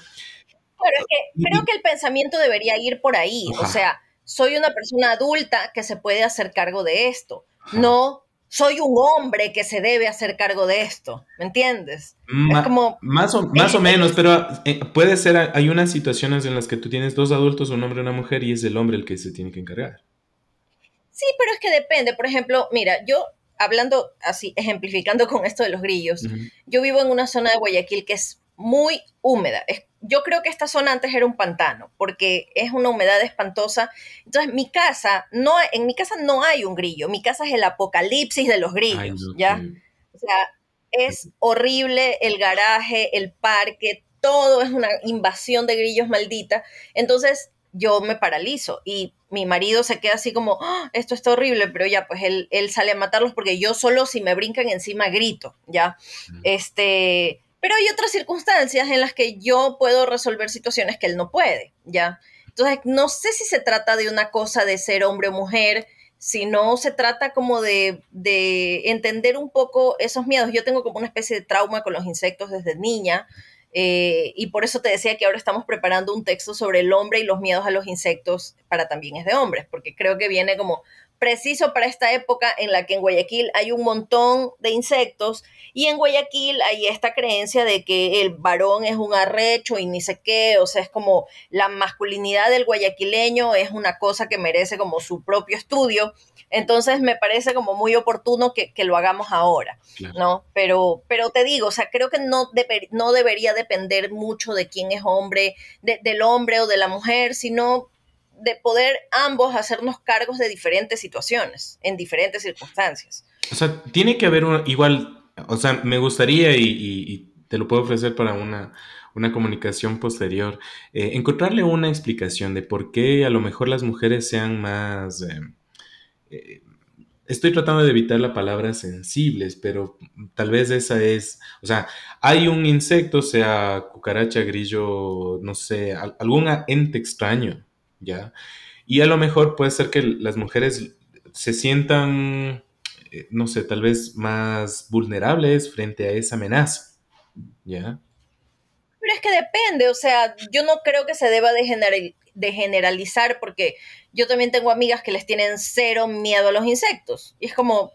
Pero es que creo que el pensamiento debería ir por ahí. O sea, soy una persona adulta que se puede hacer cargo de esto. No, soy un hombre que se debe hacer cargo de esto, ¿me entiendes? es como... Más o, más o menos, pero eh, puede ser, hay unas situaciones en las que tú tienes dos adultos, un hombre y una mujer, y es el hombre el que se tiene que encargar. Sí, pero es que depende. Por ejemplo, mira, yo hablando así, ejemplificando con esto de los grillos, yo vivo en una zona de Guayaquil que es muy húmeda. yo creo que esta zona antes era un pantano, porque es una humedad espantosa. Entonces, mi casa, no, en mi casa no hay un grillo. Mi casa es el apocalipsis de los grillos, ¿ya? O sea, es horrible el garaje, el parque, todo es una invasión de grillos maldita. Entonces, yo me paralizo y mi marido se queda así como, ¡Ah! esto está horrible, pero ya, pues él, él, sale a matarlos porque yo solo si me brincan encima grito, ¿ya? Este, pero hay otras circunstancias en las que yo puedo resolver situaciones que él no puede, ¿ya? Entonces, no sé si se trata de una cosa de ser hombre o mujer, sino se trata como de, de entender un poco esos miedos. Yo tengo como una especie de trauma con los insectos desde niña. Eh, y por eso te decía que ahora estamos preparando un texto sobre el hombre y los miedos a los insectos para también es de hombres, porque creo que viene como preciso para esta época en la que en Guayaquil hay un montón de insectos y en Guayaquil hay esta creencia de que el varón es un arrecho y ni sé qué, o sea, es como la masculinidad del guayaquileño es una cosa que merece como su propio estudio. Entonces me parece como muy oportuno que, lo hagamos ahora, ¿no? Pero, pero te digo, o sea, creo que no, no debería depender mucho de quién es hombre, del hombre o de la mujer, sino de poder ambos hacernos cargos de diferentes situaciones, en diferentes circunstancias. O sea, tiene que haber igual, o sea, me gustaría y, te lo puedo ofrecer para una, una comunicación posterior, eh, encontrarle una explicación de por qué a lo mejor las mujeres sean más... Eh, eh, estoy tratando de evitar la palabra sensibles, pero tal vez esa es, o sea, hay un insecto, sea cucaracha, grillo, no sé, algún ente extraño ¿ya? Y a lo mejor puede ser que las mujeres se sientan, eh, no sé, tal vez más vulnerables frente a esa amenaza. ¿Ya? Pero es que depende, o sea, yo no creo que se deba de, de generalizar porque yo también tengo amigas que les tienen cero miedo a los insectos. Y es como,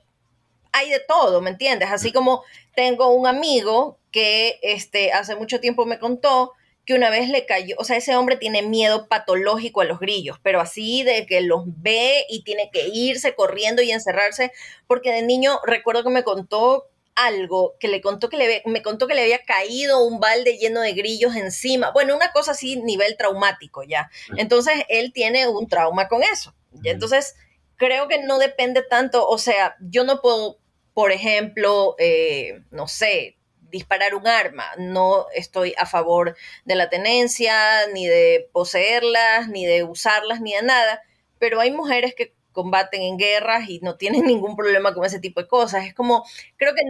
hay de todo, ¿me entiendes? Así como tengo un amigo que este, hace mucho tiempo me contó que una vez le cayó, o sea, ese hombre tiene miedo patológico a los grillos, pero así de que los ve y tiene que irse corriendo y encerrarse, porque de niño recuerdo que me contó algo que le contó que le me contó que le había caído un balde lleno de grillos encima. Bueno, una cosa así nivel traumático ya. Entonces él tiene un trauma con eso. Y entonces creo que no depende tanto, o sea, yo no puedo, por ejemplo, eh, no sé, disparar un arma. No estoy a favor de la tenencia, ni de poseerlas, ni de usarlas, ni de nada. Pero hay mujeres que combaten en guerras y no tienen ningún problema con ese tipo de cosas. Es como, creo que...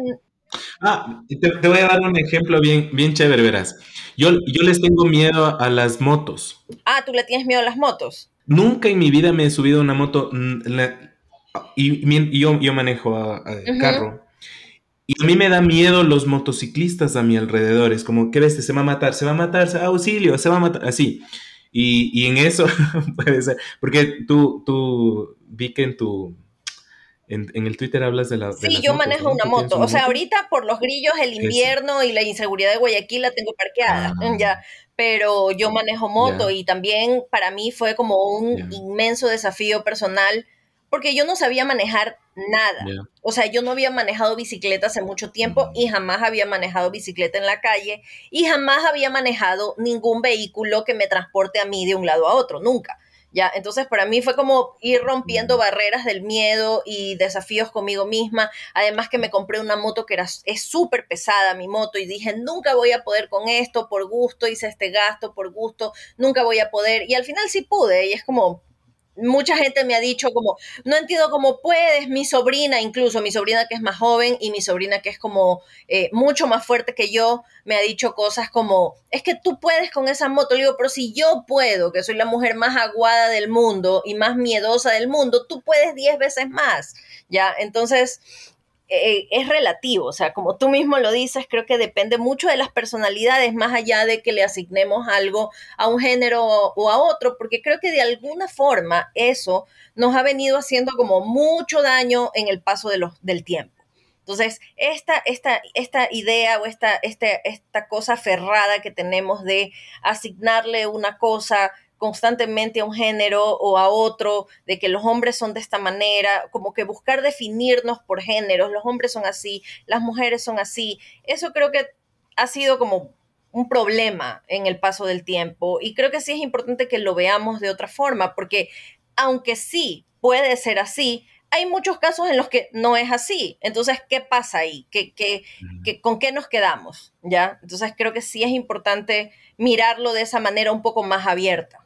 Ah, te, voy a dar un ejemplo bien, bien chévere, verás. Yo, yo les tengo miedo a las motos. Ah, ¿tú le tienes miedo a las motos? Nunca en mi vida me he subido a una moto mm, y, yo, yo manejo a, carro. Y a mí me da miedo los motociclistas a mi alrededor. Es como, ¿qué ves? Se va a matar, se va a matar, auxilio, se va a matar, así. Y, y en eso puede ser, porque tú, tú vi que en tu, en, el Twitter hablas de la... sí, yo manejo una moto. O sea, ahorita por los grillos, el invierno y la inseguridad de Guayaquil la tengo parqueada, ah. ya. Pero yo manejo moto y también para mí fue como un inmenso desafío personal porque yo no sabía manejar nada. O sea, yo no había manejado bicicleta hace mucho tiempo y jamás había manejado bicicleta en la calle y jamás había manejado ningún vehículo que me transporte a mí de un lado a otro, nunca. Ya, entonces para mí fue como ir rompiendo barreras del miedo y desafíos conmigo misma. Además que me compré una moto que era, es súper pesada mi moto y dije, nunca voy a poder con esto por gusto, hice este gasto por gusto, nunca voy a poder. Y al final sí pude y es como, mucha gente me ha dicho como, no entiendo cómo puedes, mi sobrina, incluso mi sobrina que es más joven y mi sobrina que es como eh, mucho más fuerte que yo, me ha dicho cosas como, es que tú puedes con esa moto, le digo, pero si yo puedo, que soy la mujer más aguada del mundo y más miedosa del mundo, tú puedes diez veces más, ¿ya? Entonces, eh, es relativo, o sea, como tú mismo lo dices, creo que depende mucho de las personalidades, más allá de que le asignemos algo a un género o, a otro, porque creo que de alguna forma eso nos ha venido haciendo como mucho daño en el paso de los, del tiempo. Entonces, esta, esta, esta idea o esta, este, esta cosa aferrada que tenemos de asignarle una cosa constantemente a un género o a otro, de que los hombres son de esta manera, como que buscar definirnos por géneros, los hombres son así, las mujeres son así, eso creo que ha sido como un problema en el paso del tiempo y creo que sí es importante que lo veamos de otra forma, porque aunque sí puede ser así, hay muchos casos en los que no es así. Entonces, ¿qué pasa ahí? ¿Qué, qué, qué, ¿Con qué nos quedamos? ¿Ya? Entonces, creo que sí es importante mirarlo de esa manera un poco más abierta.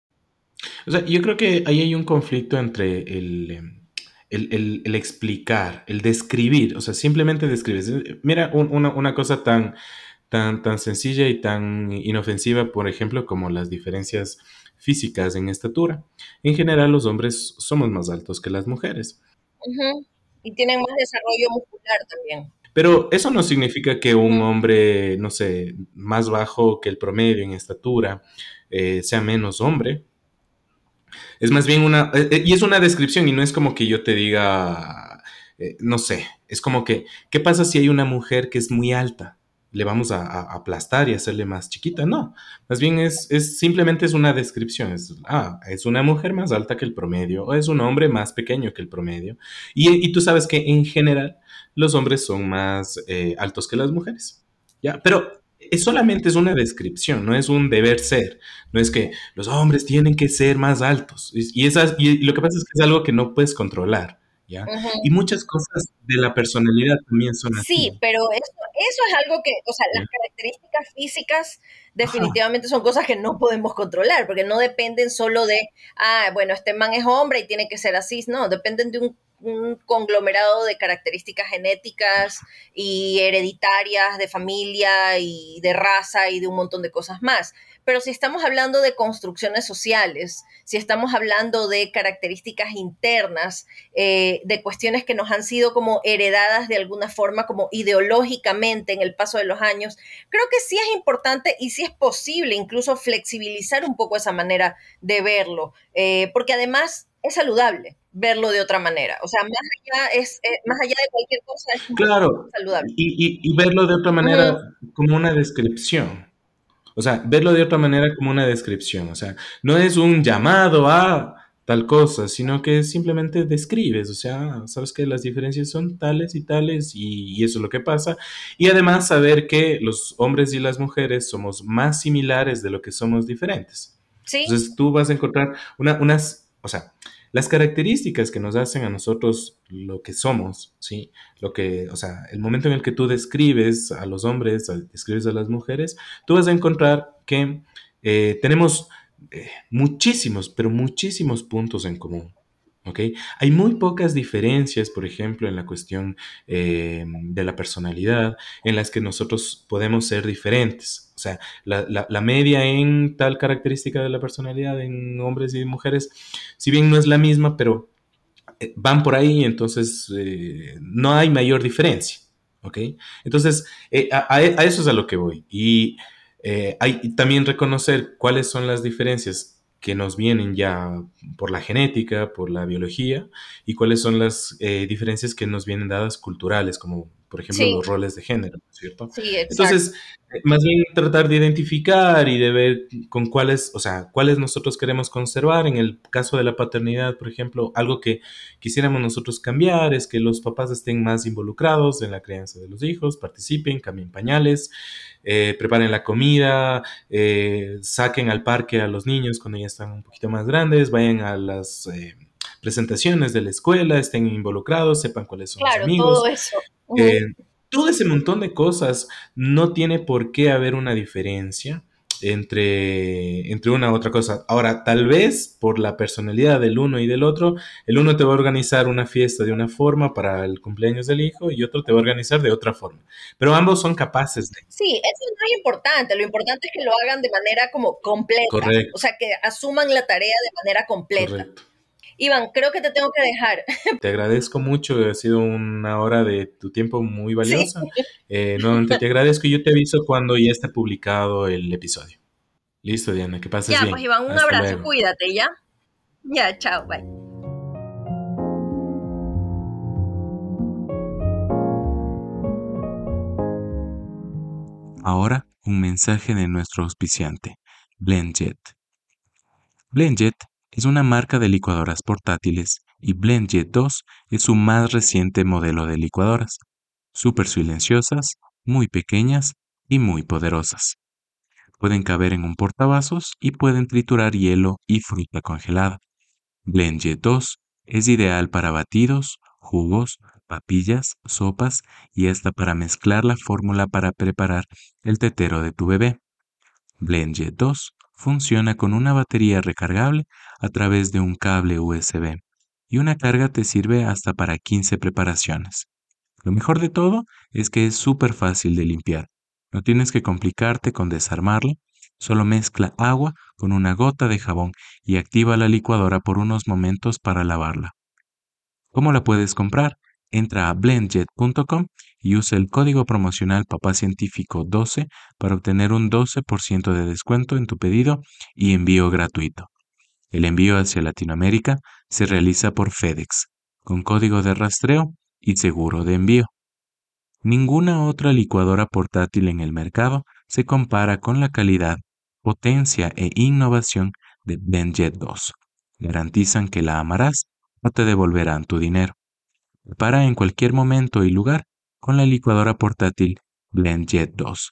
O sea, yo creo que ahí hay un conflicto entre el, em, el, el, explicar, el describir, o sea, simplemente describir. Mira, una, una, cosa tan, tan, tan sencilla y tan inofensiva, por ejemplo, como las diferencias físicas en estatura. En general, los hombres somos más altos que las mujeres. Y tienen más desarrollo muscular también. Pero eso no significa que un hombre, no sé, más bajo que el promedio en estatura, eh, sea menos hombre. Es más bien una, eh, eh, y es una descripción y no es como que yo te diga, eh, no sé, es como que, ¿qué pasa si hay una mujer que es muy alta? Le vamos a, aplastar y hacerle más chiquita, no. Más bien es, es simplemente es una descripción. Es, ah, es una mujer más alta que el promedio o es un hombre más pequeño que el promedio. Y, tú sabes que en general los hombres son más altos que las mujeres. ¿ya? Pero es solamente es una descripción, no es un deber ser. No es que los hombres tienen que ser más altos. Y, esas, y lo que pasa es que es algo que no puedes controlar. ¿Ya? Y muchas cosas de la personalidad también son así. Sí, pero eso, eso es algo que, o sea, las características físicas definitivamente son cosas que no podemos controlar, porque no dependen solo de, ah, bueno, este man es hombre y tiene que ser así, no, dependen de un un conglomerado de características genéticas y hereditarias de familia y de raza y de un montón de cosas más. Pero si estamos hablando de construcciones sociales, si estamos hablando de características internas, eh, de cuestiones que nos han sido como heredadas de alguna forma, como ideológicamente en el paso de los años, creo que sí es importante y sí es posible incluso flexibilizar un poco esa manera de verlo, eh, porque además es saludable verlo de otra manera. O sea, más allá, es, eh, más allá de cualquier cosa, es claro, saludable. Y, y, verlo de otra manera como una descripción. O sea, verlo de otra manera como una descripción. O sea, no es un llamado a tal cosa, sino que simplemente describes. O sea, sabes que las diferencias son tales y tales y, y eso es lo que pasa. Y además saber que los hombres y las mujeres somos más similares de lo que somos diferentes. ¿Sí? Entonces tú vas a encontrar una, unas, o sea, las características que nos hacen a nosotros lo que somos, ¿sí? Lo que, o sea, el momento en el que tú describes a los hombres, describes a las mujeres, tú vas a encontrar que eh, tenemos eh, muchísimos, pero muchísimos puntos en común. ¿ok? Hay muy pocas diferencias, por ejemplo, en la cuestión eh, de la personalidad, en las que nosotros podemos ser diferentes. O sea, la, media en tal característica de la personalidad en hombres y mujeres, si bien no es la misma, pero eh, van por ahí, entonces eh, no hay mayor diferencia. ¿ok? Entonces, a, a, eso es a lo que voy. Y hay también reconocer cuáles son las diferencias que nos vienen ya por la genética, por la biología, y cuáles son las eh, diferencias que nos vienen dadas culturales, como por ejemplo los roles de género, ¿cierto? Sí, exacto. Entonces, eh, más bien tratar de identificar y de ver con cuáles, o sea, cuáles nosotros queremos conservar. En el caso de la paternidad, por ejemplo, algo que quisiéramos nosotros cambiar es que los papás estén más involucrados en la crianza de los hijos, participen, cambien pañales, eh, preparen la comida, eh, saquen al parque a los niños cuando ya están un poquito más grandes, vayan a las eh, presentaciones de la escuela, estén involucrados, sepan cuáles son claro, sus amigos. Todo eso. Todo ese montón de cosas no tiene por qué haber una diferencia entre, entre una u otra cosa. Ahora, tal vez por la personalidad del uno y del otro, el uno te va a organizar una fiesta de una forma para el cumpleaños del hijo y otro te va a organizar de otra forma. Pero ambos son capaces de... Sí, eso no es importante. Lo importante es que lo hagan de manera como completa. Correcto. O sea, que asuman la tarea de manera completa. Correcto. Iván, creo que te tengo que dejar. Te agradezco mucho, ha sido una hora de tu tiempo muy valiosa. Eh, nuevamente te agradezco y yo te aviso cuando ya esté publicado el episodio. Listo, Diana, que pases bien. Ya, pues Iván, un abrazo, cuídate, ¿ya? Ya, chao, bye. Ahora, un mensaje de nuestro auspiciante, BlendJet. BlendJet es una marca de licuadoras portátiles y BlendJet 2 es su más reciente modelo de licuadoras, súper silenciosas, muy pequeñas y muy poderosas. Pueden caber en un portavasos y pueden triturar hielo y fruta congelada. BlendJet 2 es ideal para batidos, jugos, papillas, sopas y hasta para mezclar la fórmula para preparar el tetero de tu bebé. BlendJet 2 funciona con una batería recargable a través de un cable USB y una carga te sirve hasta para 15 preparaciones. Lo mejor de todo es que es súper fácil de limpiar. No tienes que complicarte con desarmarlo, solo mezcla agua con una gota de jabón y activa la licuadora por unos momentos para lavarla. ¿Cómo la puedes comprar? Entra a blendjet.com y usa el código promocional papacientífico 12 para obtener un 12% de descuento en tu pedido y envío gratuito. El envío hacia Latinoamérica se realiza por FedEx, con código de rastreo y seguro de envío. Ninguna otra licuadora portátil en el mercado se compara con la calidad, potencia e innovación de BlendJet 2. Garantizan que la amarás o te devolverán tu dinero. Prepara en cualquier momento y lugar con la licuadora portátil BlendJet 2.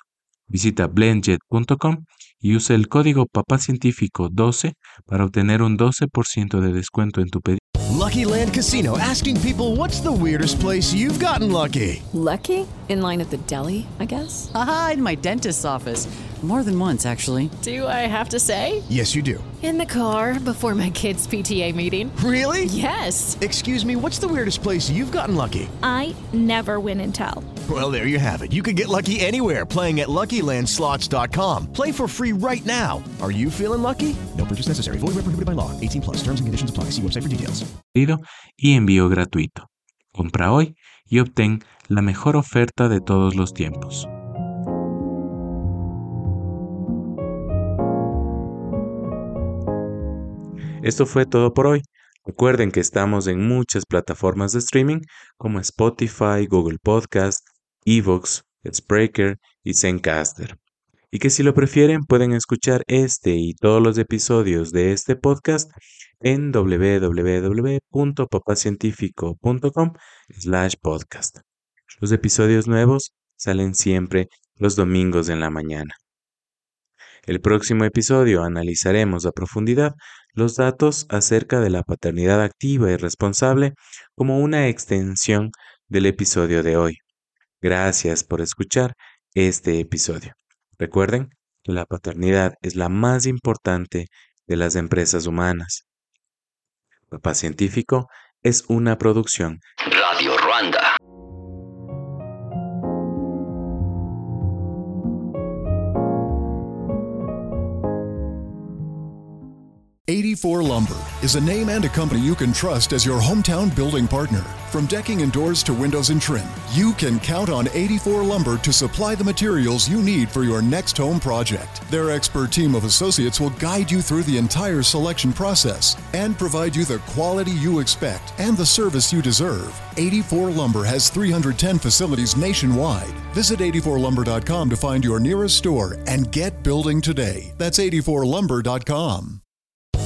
Visita blendjet.com y use el código papacientífico 12 para obtener un 12% de descuento en tu pedido. Lucky Land Casino asking people what's the weirdest place you've gotten lucky? Lucky? In line at the deli, I guess? Aha, in my dentist's office. More than once, actually. Do I have to say? Yes, you do. In the car before my kids' PTA meeting. Really? Yes. Excuse me, what's the weirdest place you've gotten lucky? I never win and tell. Well, there you have it. You can get lucky anywhere playing at LuckyLandSlots.com. Play for free right now. Are you feeling lucky? No purchase necessary. Void where prohibited by law. 18 plus. Terms and conditions apply. See website for details. y envío gratuito. Compra hoy y obtén la mejor oferta de todos los tiempos. Esto fue todo por hoy. Recuerden que estamos en muchas plataformas de streaming como Spotify, Google Podcast, Evox, Spreaker y Zencaster. Y que si lo prefieren pueden escuchar este y todos los episodios de este podcast en www.papacientifico.com slash podcast. Los episodios nuevos salen siempre los domingos en la mañana. El próximo episodio analizaremos a profundidad los datos acerca de la paternidad activa y responsable como una extensión del episodio de hoy. Gracias por escuchar este episodio. Recuerden la paternidad es la más importante de las empresas humanas. Papá Científico es una producción Radio Ruanda. 84 Lumber is a name and a company you can trust as your hometown building partner. From decking and doors to windows and trim, you can count on 84 Lumber to supply the materials you need for your next home project. Their expert team of associates will guide you through the entire selection process and provide you the quality you expect and the service you deserve. 84 Lumber has 310 facilities nationwide. Visit 84lumber.com to find your nearest store and get building today. That's 84lumber.com.